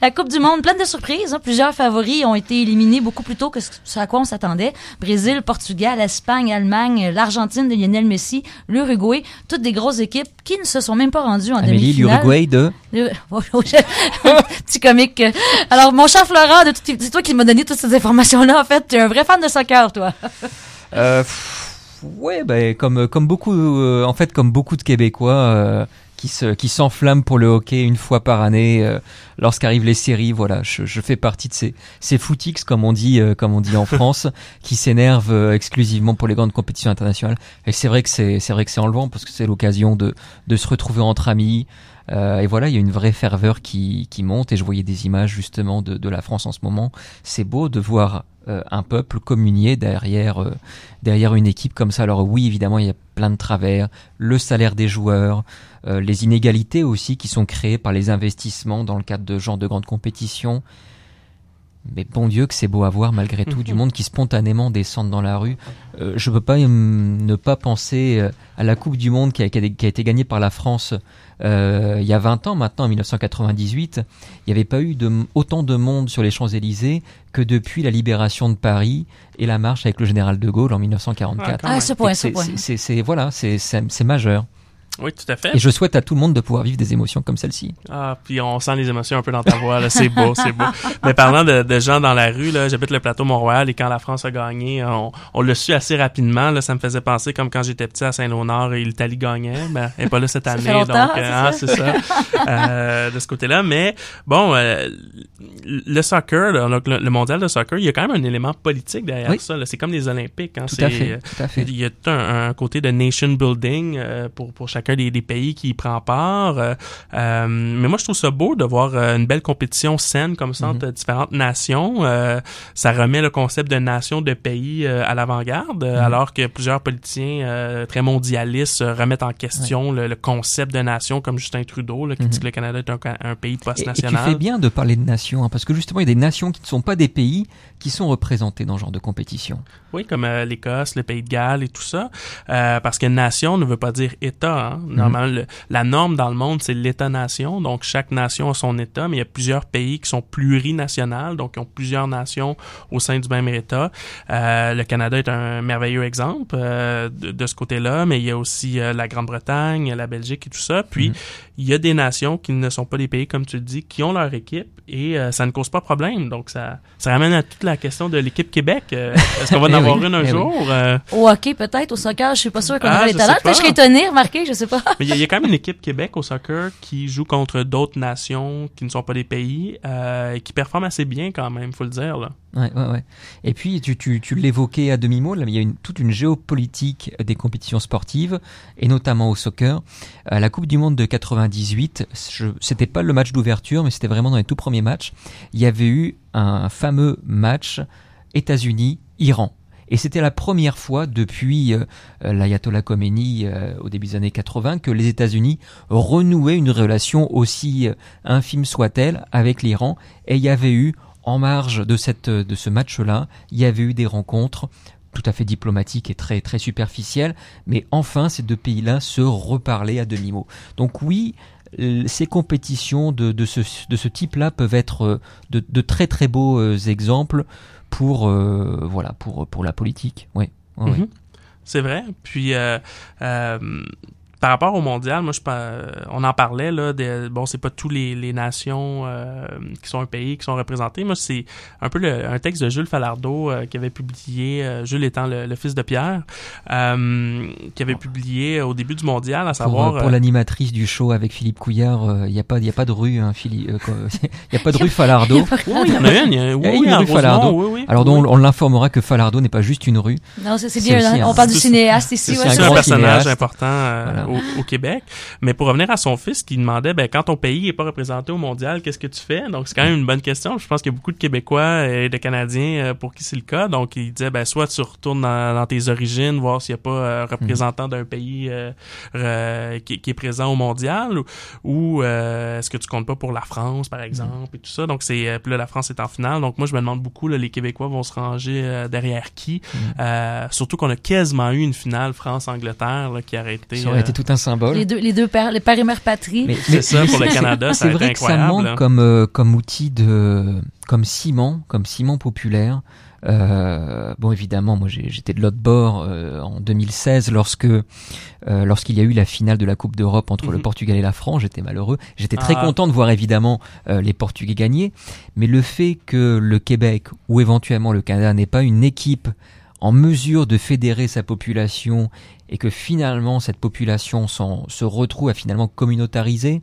La Coupe du Monde, pleine de surprises. hein. Plusieurs favoris ont été éliminés beaucoup plus tôt que ce à quoi on s'attendait. Brésil, Portugal, Espagne, Allemagne, l'Argentine de Lionel Messi, l'Uruguay. Toutes des grosses équipes qui ne se sont même pas rendues en Amélie, demi-finale. l'Uruguay de? Le- Petit comique. Alors, mon cher Florent, c'est toi qui m'as donné toutes ces informations-là. En fait, tu es un vrai fan de soccer, toi. Euh, pff, ouais, bah, comme comme beaucoup, euh, en fait, comme beaucoup de Québécois euh, qui se qui s'enflamment pour le hockey une fois par année euh, lorsqu'arrivent les séries. Voilà, je, je fais partie de ces ces footix comme on dit comme on dit en France, qui s'énervent exclusivement pour les grandes compétitions internationales. Et c'est vrai que c'est c'est vrai que c'est enlevant parce que c'est l'occasion de de se retrouver entre amis. Euh, et voilà, il y a une vraie ferveur qui, qui monte et je voyais des images justement de, de la France en ce moment. C'est beau de voir euh, un peuple communier derrière, euh, derrière une équipe comme ça. Alors oui, évidemment, il y a plein de travers, le salaire des joueurs, euh, les inégalités aussi qui sont créées par les investissements dans le cadre de genre de grandes compétitions. Mais bon Dieu que c'est beau à voir malgré tout, du monde qui spontanément descend dans la rue. Euh, je peux pas hum, ne pas penser euh, à la Coupe du Monde qui a, qui été gagnée par la France euh, il y a 20 ans maintenant, en 1998. Il n'y avait pas eu de, autant de monde sur les Champs-Élysées que depuis la libération de Paris et la marche avec le général de Gaulle en 1944. Ah, ce point, ce c'est- point. c'est- c'est- c'est- voilà, c'est c'est- c'est majeur. Oui, tout à fait. Et je souhaite à tout le monde de pouvoir vivre des émotions comme celle-ci. Ah, puis on sent les émotions un peu dans ta voix, là. C'est beau, c'est beau. Mais parlant de, de gens dans la rue, là, j'habite le plateau Mont-Royal et quand la France a gagné, on, on l'a su assez rapidement, là. Ça me faisait penser comme quand j'étais petit à Saint-Léonard et l'Italie gagnait. Ben, elle est pas là cette Ça année. donc, c'est euh, ah, ça? c'est ça. Euh, de ce côté-là. Mais, bon, euh, le soccer, là, donc le, le mondial de soccer, il y a quand même un élément politique derrière Oui. ça, là. C'est comme les Olympiques, hein. Tout C'est, à fait, euh, tout à fait. il y a tout un, un côté de nation building euh, pour, pour chacun des, des pays qui y prend part. euh, euh, mais moi, je trouve ça beau de voir euh, une belle compétition saine comme ça entre différentes nations. Euh, ça remet le concept de nation, de pays euh, à l'avant-garde, euh, Mhm. alors que plusieurs politiciens très mondialistes remettent en question le, le concept de nation, comme Justin Trudeau, là, qui dit Mhm. que le Canada est un, un pays Et, et tu post-national. fais bien de parler de nations, hein, parce que justement, il y a des nations qui ne sont pas des pays qui sont représentés dans ce genre de compétition. Oui, comme l'Écosse, le Pays de Galles et tout ça. Parce que nation ne veut pas dire État. Hein. Normalement, le- la norme dans le monde, c'est l'État-nation. Donc, chaque nation a son État, mais il y a plusieurs pays qui sont plurinationales, donc qui ont plusieurs nations au sein du même État. Euh, le Canada est un merveilleux exemple euh, de, de ce côté-là, mais il y a aussi euh, la Grande-Bretagne, la Belgique et tout ça. Puis, Mhm. il y a des nations qui ne sont pas des pays, comme tu le dis, qui ont leur équipe et euh, ça ne cause pas problème. Donc, ça, ça ramène à toute la question de l'équipe Québec. Euh, Est-ce qu'on va en Eh avoir oui, une un eh oui. jour? Euh, Au hockey, peut-être. Au soccer, je suis pas sûre qu'on Ah, aurait les je talents. sais Peut-être que je serais étonnée, remarquez, je sais pas. mais il y, a- il y a quand même une équipe Québec au soccer qui joue contre d'autres nations qui ne sont pas des pays euh, et qui performe assez bien quand même, faut le dire. Là. Ouais, ouais, ouais. Et puis, tu, tu, tu l'évoquais à demi-mot, il y a une, toute une géopolitique des compétitions sportives, et notamment au soccer. À la Coupe du Monde de 98, je, c'était pas le match d'ouverture, mais c'était vraiment dans les tout premiers matchs. Il y avait eu un fameux match États-Unis-Iran. Et c'était la première fois depuis euh, l'ayatollah Khomeini euh, au début des années 80 que les États-Unis renouaient une relation aussi euh, infime soit-elle avec l'Iran. Et il y avait eu, en marge de, cette, de ce match-là, il y avait eu des rencontres tout à fait diplomatiques et très, très superficielles. Mais enfin, ces deux pays-là se reparlaient à demi-mot. Donc oui, ces compétitions de, de ce, de ce type-là peuvent être de, de très très beaux exemples pour euh, voilà pour pour la politique. Oui. Ouais, ouais. Mhm. C'est vrai. Puis, euh, euh, par rapport au mondial, moi, je, pas- on en parlait, là, de, bon, c'est pas tous les, les nations euh, qui sont un pays qui sont représentés. Moi, c'est un peu le- un texte de Jules Falardeau euh, qui avait publié, euh, Jules étant le, le fils de Pierre, euh, qui avait publié au début du mondial, à Pour, savoir... euh, pour euh, l'animatrice du show avec Philippe Couillard, il n'y a pas il y a pas de rue hein, Philippe il y a pas de rue Falardeau. Oui, il y en a une, il y a- oui, Il y a oui, une rue Falardeau. oui, oui. Alors donc, on, on l'informera que Falardeau n'est pas juste une rue. Non, c'est bien. hein. On parle du cinéaste ici. c'est ouais, un personnage cinéaste. important, euh, Voilà. Au, au, Québec. Mais pour revenir à son fils, qui demandait, ben, quand ton pays est pas représenté au mondial, qu'est-ce que tu fais? Donc, c'est quand même une bonne question. Je pense qu'il y a beaucoup de Québécois et de Canadiens euh, pour qui c'est le cas. Donc, il disait, ben, soit tu retournes dans, dans tes origines, voir s'il n'y a pas euh, représentant d'un pays euh, qui, qui, est présent au mondial, ou, ou est-ce que tu comptes pas pour la France, par exemple, et tout ça. Donc, c'est, puis là, la France est en finale. Donc, moi, je me demande beaucoup, là, les Québécois vont se ranger derrière qui? surtout qu'on a quasiment eu une finale France-Angleterre qui a. Ça aurait été tout un symbole. Les deux, les deux pères, les pères et mères patrie. C'est ça, pour le Canada, C'est vrai que ça manque comme, euh, comme outil de, comme ciment, comme ciment populaire. Euh, bon, évidemment, moi j'étais de l'autre bord euh, en 2016 lorsque euh, lorsqu'il y a eu la finale de la Coupe d'Europe entre le Mhm. Portugal et la France. J'étais malheureux. J'étais très Ah. content de voir évidemment euh, les Portugais gagner, mais le fait que le Québec ou éventuellement le Canada n'ait pas une équipe en mesure de fédérer sa population et que finalement cette population se retrouve à finalement communautariser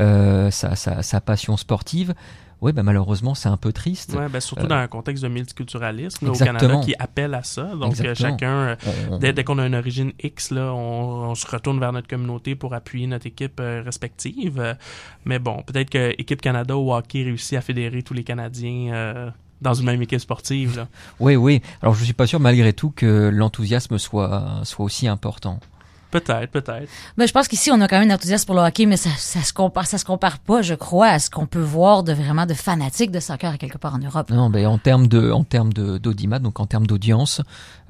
euh, sa, sa, sa passion sportive, ouais, bah, malheureusement c'est un peu triste. Ouais, ben surtout Euh, dans un contexte de multiculturalisme là, au. Canada qui appelle à ça. Donc euh, chacun, euh, On- dès, dès qu'on a une origine X, là, on, on se retourne vers notre communauté pour appuyer notre équipe euh, respective. Mais bon, peut-être que équipe Canada au hockey réussit à fédérer tous les Canadiens euh, dans une même équipe sportive. Là. Oui, oui. Alors je suis pas sûr malgré tout que l'enthousiasme soit soit aussi important. Peut-être, peut-être. Ben, je pense qu'ici, on a quand même un enthousiasme pour le hockey, mais ça, ça se compare, ça se compare pas, je crois, à ce qu'on peut voir de vraiment de fanatiques de soccer à quelque part en Europe. Non, ben en termes de en termes de d'audimat, donc en termes d'audience,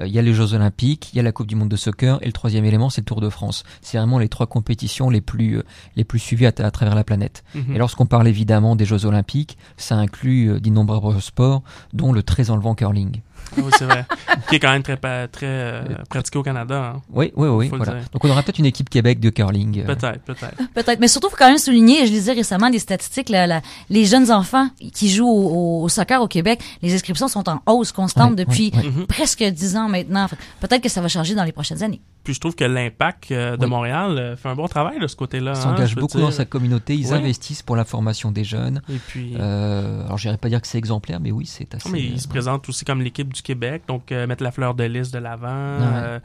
euh, il y a les Jeux Olympiques, il y a la Coupe du Monde de soccer et le troisième élément c'est le Tour de France. C'est vraiment les trois compétitions les plus euh, les plus suivies à, à travers la planète. Mhm. Et lorsqu'on parle évidemment des Jeux Olympiques, ça inclut euh, d'innombrables sports, dont le très enlevant curling. Oui, c'est vrai. qui est quand même très, très euh, pratiqué au Canada. hein. Oui, oui, oui. Voilà. Donc on aura peut-être une équipe Québec de curling. euh, Peut-être, peut-être. Peut-être, mais surtout, faut quand même souligner, je lisais récemment des statistiques, là, les jeunes enfants qui jouent au, soccer au Québec, les inscriptions sont en hausse constante depuis. Mhm. presque dix ans maintenant. Peut-être que ça va changer dans les prochaines années. Puis je trouve que l'impact euh, de Oui. Montréal euh, fait un bon travail de ce côté-là. Ils hein, s'engagent je beaucoup dire. dans sa communauté, ils investissent pour la formation des jeunes. Et puis, Euh, alors j'irais pas dire que c'est exemplaire, mais oui, c'est assez. Mais ils se présentent aussi comme l'équipe du Québec, donc euh, mettre la fleur de lys de l'avant. ouais. Euh,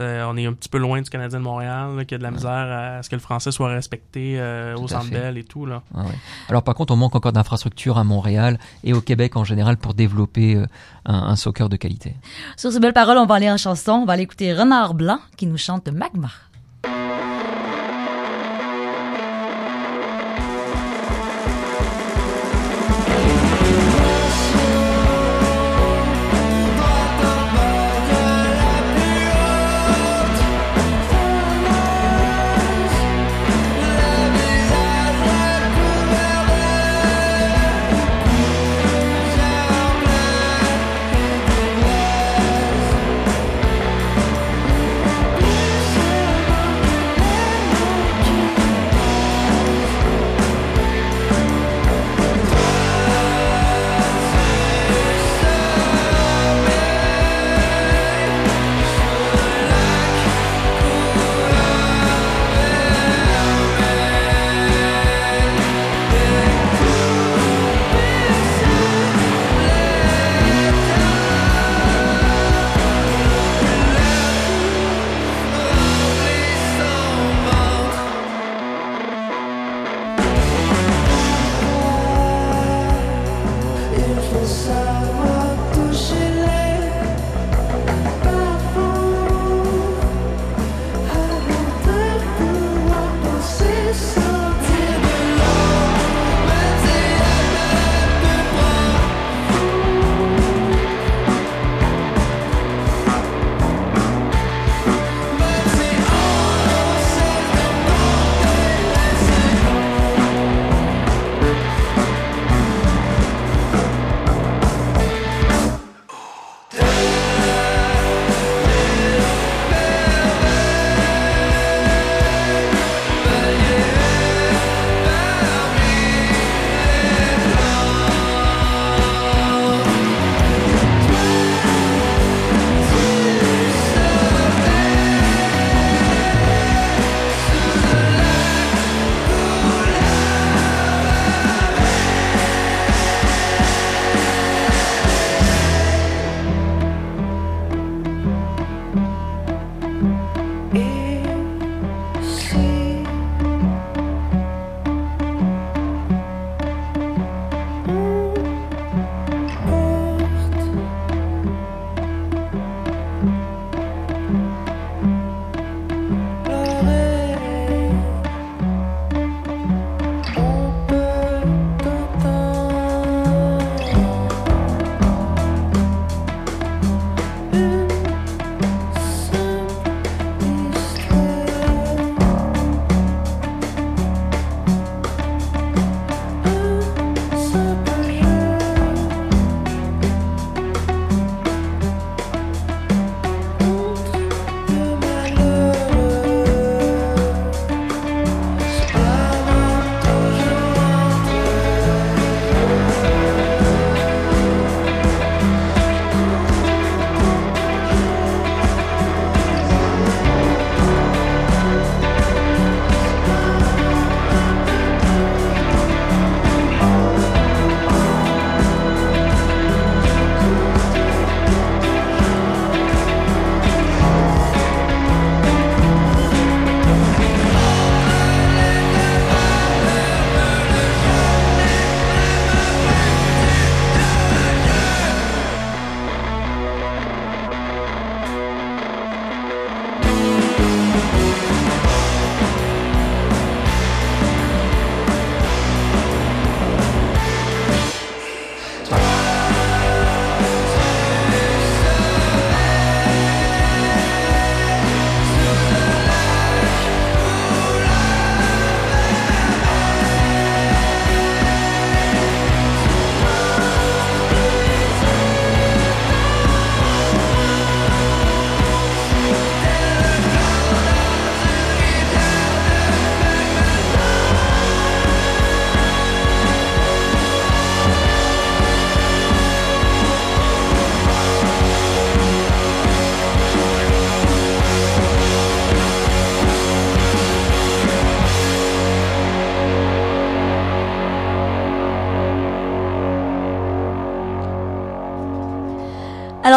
euh, on est un petit peu loin du Canadien de Montréal, là, qui a de la misère à ce que le français soit respecté euh, au Centre. Bell et tout. Là. Ah ouais. Alors par contre, on manque encore d'infrastructures à Montréal et au Québec en général pour développer euh, un, un soccer de qualité. Sur ces belles paroles, on va aller en chanson. On va aller écouter Renard Blanc qui nous chante Magma.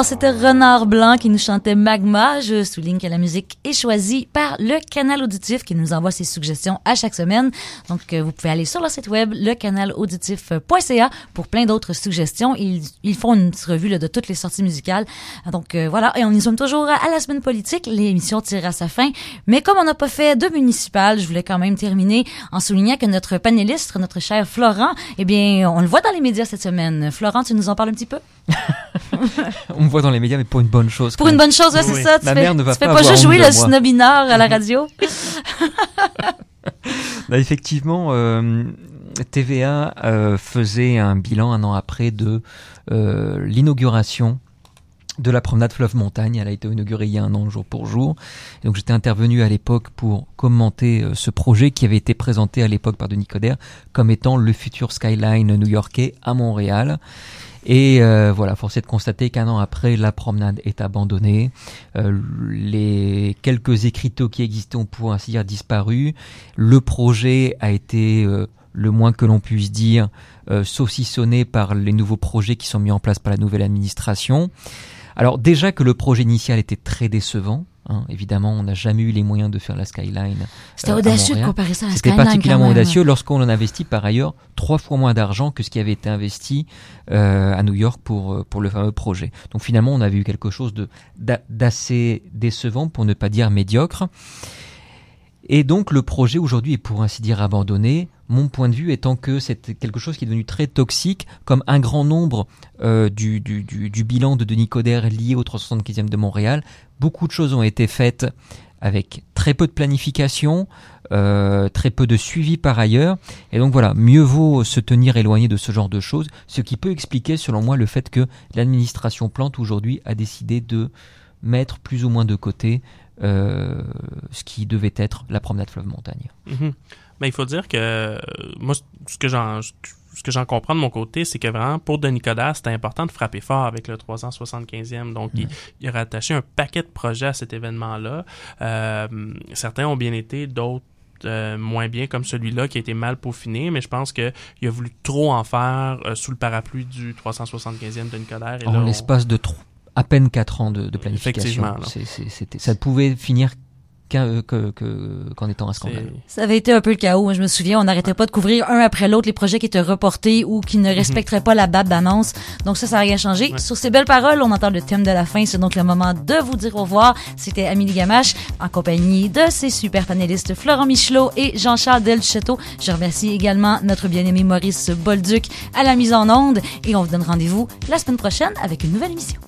C'était Renard Blanc qui nous chantait Magma. Je souligne que la musique est choisie par le canal auditif qui nous envoie ses suggestions à chaque semaine. Donc, euh, vous pouvez aller sur leur site web, lecanalauditif.ca pour plein d'autres suggestions. Ils, font une petite revue de toutes les sorties musicales. Donc, euh, voilà. Et on y sommes toujours à la semaine politique. L'émission tire à sa fin. Mais comme on n'a pas fait de municipal, je voulais quand même terminer en soulignant que notre panéliste, notre cher Florent, eh bien, on le voit dans les médias cette semaine. Florent, tu nous en parles un petit peu? On me voit dans les médias, mais pour une bonne chose. Pour une bonne chose, ouais, c'est ça. Tu Ma fais, mère ne va tu fais pas pas avoir juste jouer le snobinard à la radio. Bah, effectivement, euh, TVA euh, faisait un bilan un an après de euh, l'inauguration de la promenade fleuve montagne. Elle a été inaugurée il y a un an jour pour jour. Et donc j'étais intervenu à l'époque pour commenter euh, ce projet qui avait été présenté à l'époque par Denis Coderre comme étant le futur skyline new-yorkais à Montréal. Et euh, voilà, force est de constater qu'un an après, la promenade est abandonnée. Euh, les quelques écriteaux qui existaient ont pour ainsi dire disparu. Le projet a été, euh, le moins que l'on puisse dire, saucissonné par les nouveaux projets qui sont mis en place par la nouvelle administration. Alors déjà que le projet initial était très décevant. Hein, évidemment, on n'a jamais eu les moyens de faire la skyline. C'était euh, audacieux de comparer ça à la C'était Skyline, particulièrement quand même. audacieux lorsqu'on en investit par ailleurs trois fois moins d'argent que ce qui avait été investi euh, à New York pour euh, pour le fameux projet. Donc finalement, on avait eu quelque chose d'assez décevant pour ne pas dire médiocre. Et donc le projet aujourd'hui est pour ainsi dire abandonné. Mon point de vue étant que c'est quelque chose qui est devenu très toxique, comme un grand nombre euh, du, bilan de Denis Coderre lié au 375e de Montréal. Beaucoup de choses ont été faites avec très peu de planification, euh, très peu de suivi par ailleurs. Et donc voilà, mieux vaut se tenir éloigné de ce genre de choses, ce qui peut expliquer selon moi le fait que l'administration Plante aujourd'hui a décidé de mettre plus ou moins de côté ce qui devait être la promenade fleuve montagne. Mhm. Ben, il faut dire que euh, moi, ce que j'en ce que j'en comprends de mon côté, c'est que vraiment, pour Denis Coderre, c'était important de frapper fort avec le 375e. Donc, il, il a rattaché un paquet de projets à cet événement-là. Euh, certains ont bien été, d'autres euh, moins bien, comme celui-là qui a été mal peaufiné, mais je pense qu'il a voulu trop en faire euh, sous le parapluie du 375e Denis Coderre. Et En là, on- l'espace de à peine 4 ans de, de planification. C'était- ça pouvait finir qu'un- euh, que- que- qu'en étant un scandale. Ça avait été un peu le chaos. Je me souviens, on n'arrêtait pas de couvrir un après l'autre les projets qui étaient reportés ou qui ne respecteraient pas la date d'annonce. Donc ça, ça n'a rien changé. Sur ces belles paroles, on entend le thème de la fin. C'est donc le moment de vous dire au revoir. C'était Amélie Gamache en compagnie de ses super panélistes Florent Michelot et Jean-Charles Delchetto. Je remercie également notre bien-aimé Maurice Bolduc à la mise en onde et on vous donne rendez-vous la semaine prochaine avec une nouvelle émission.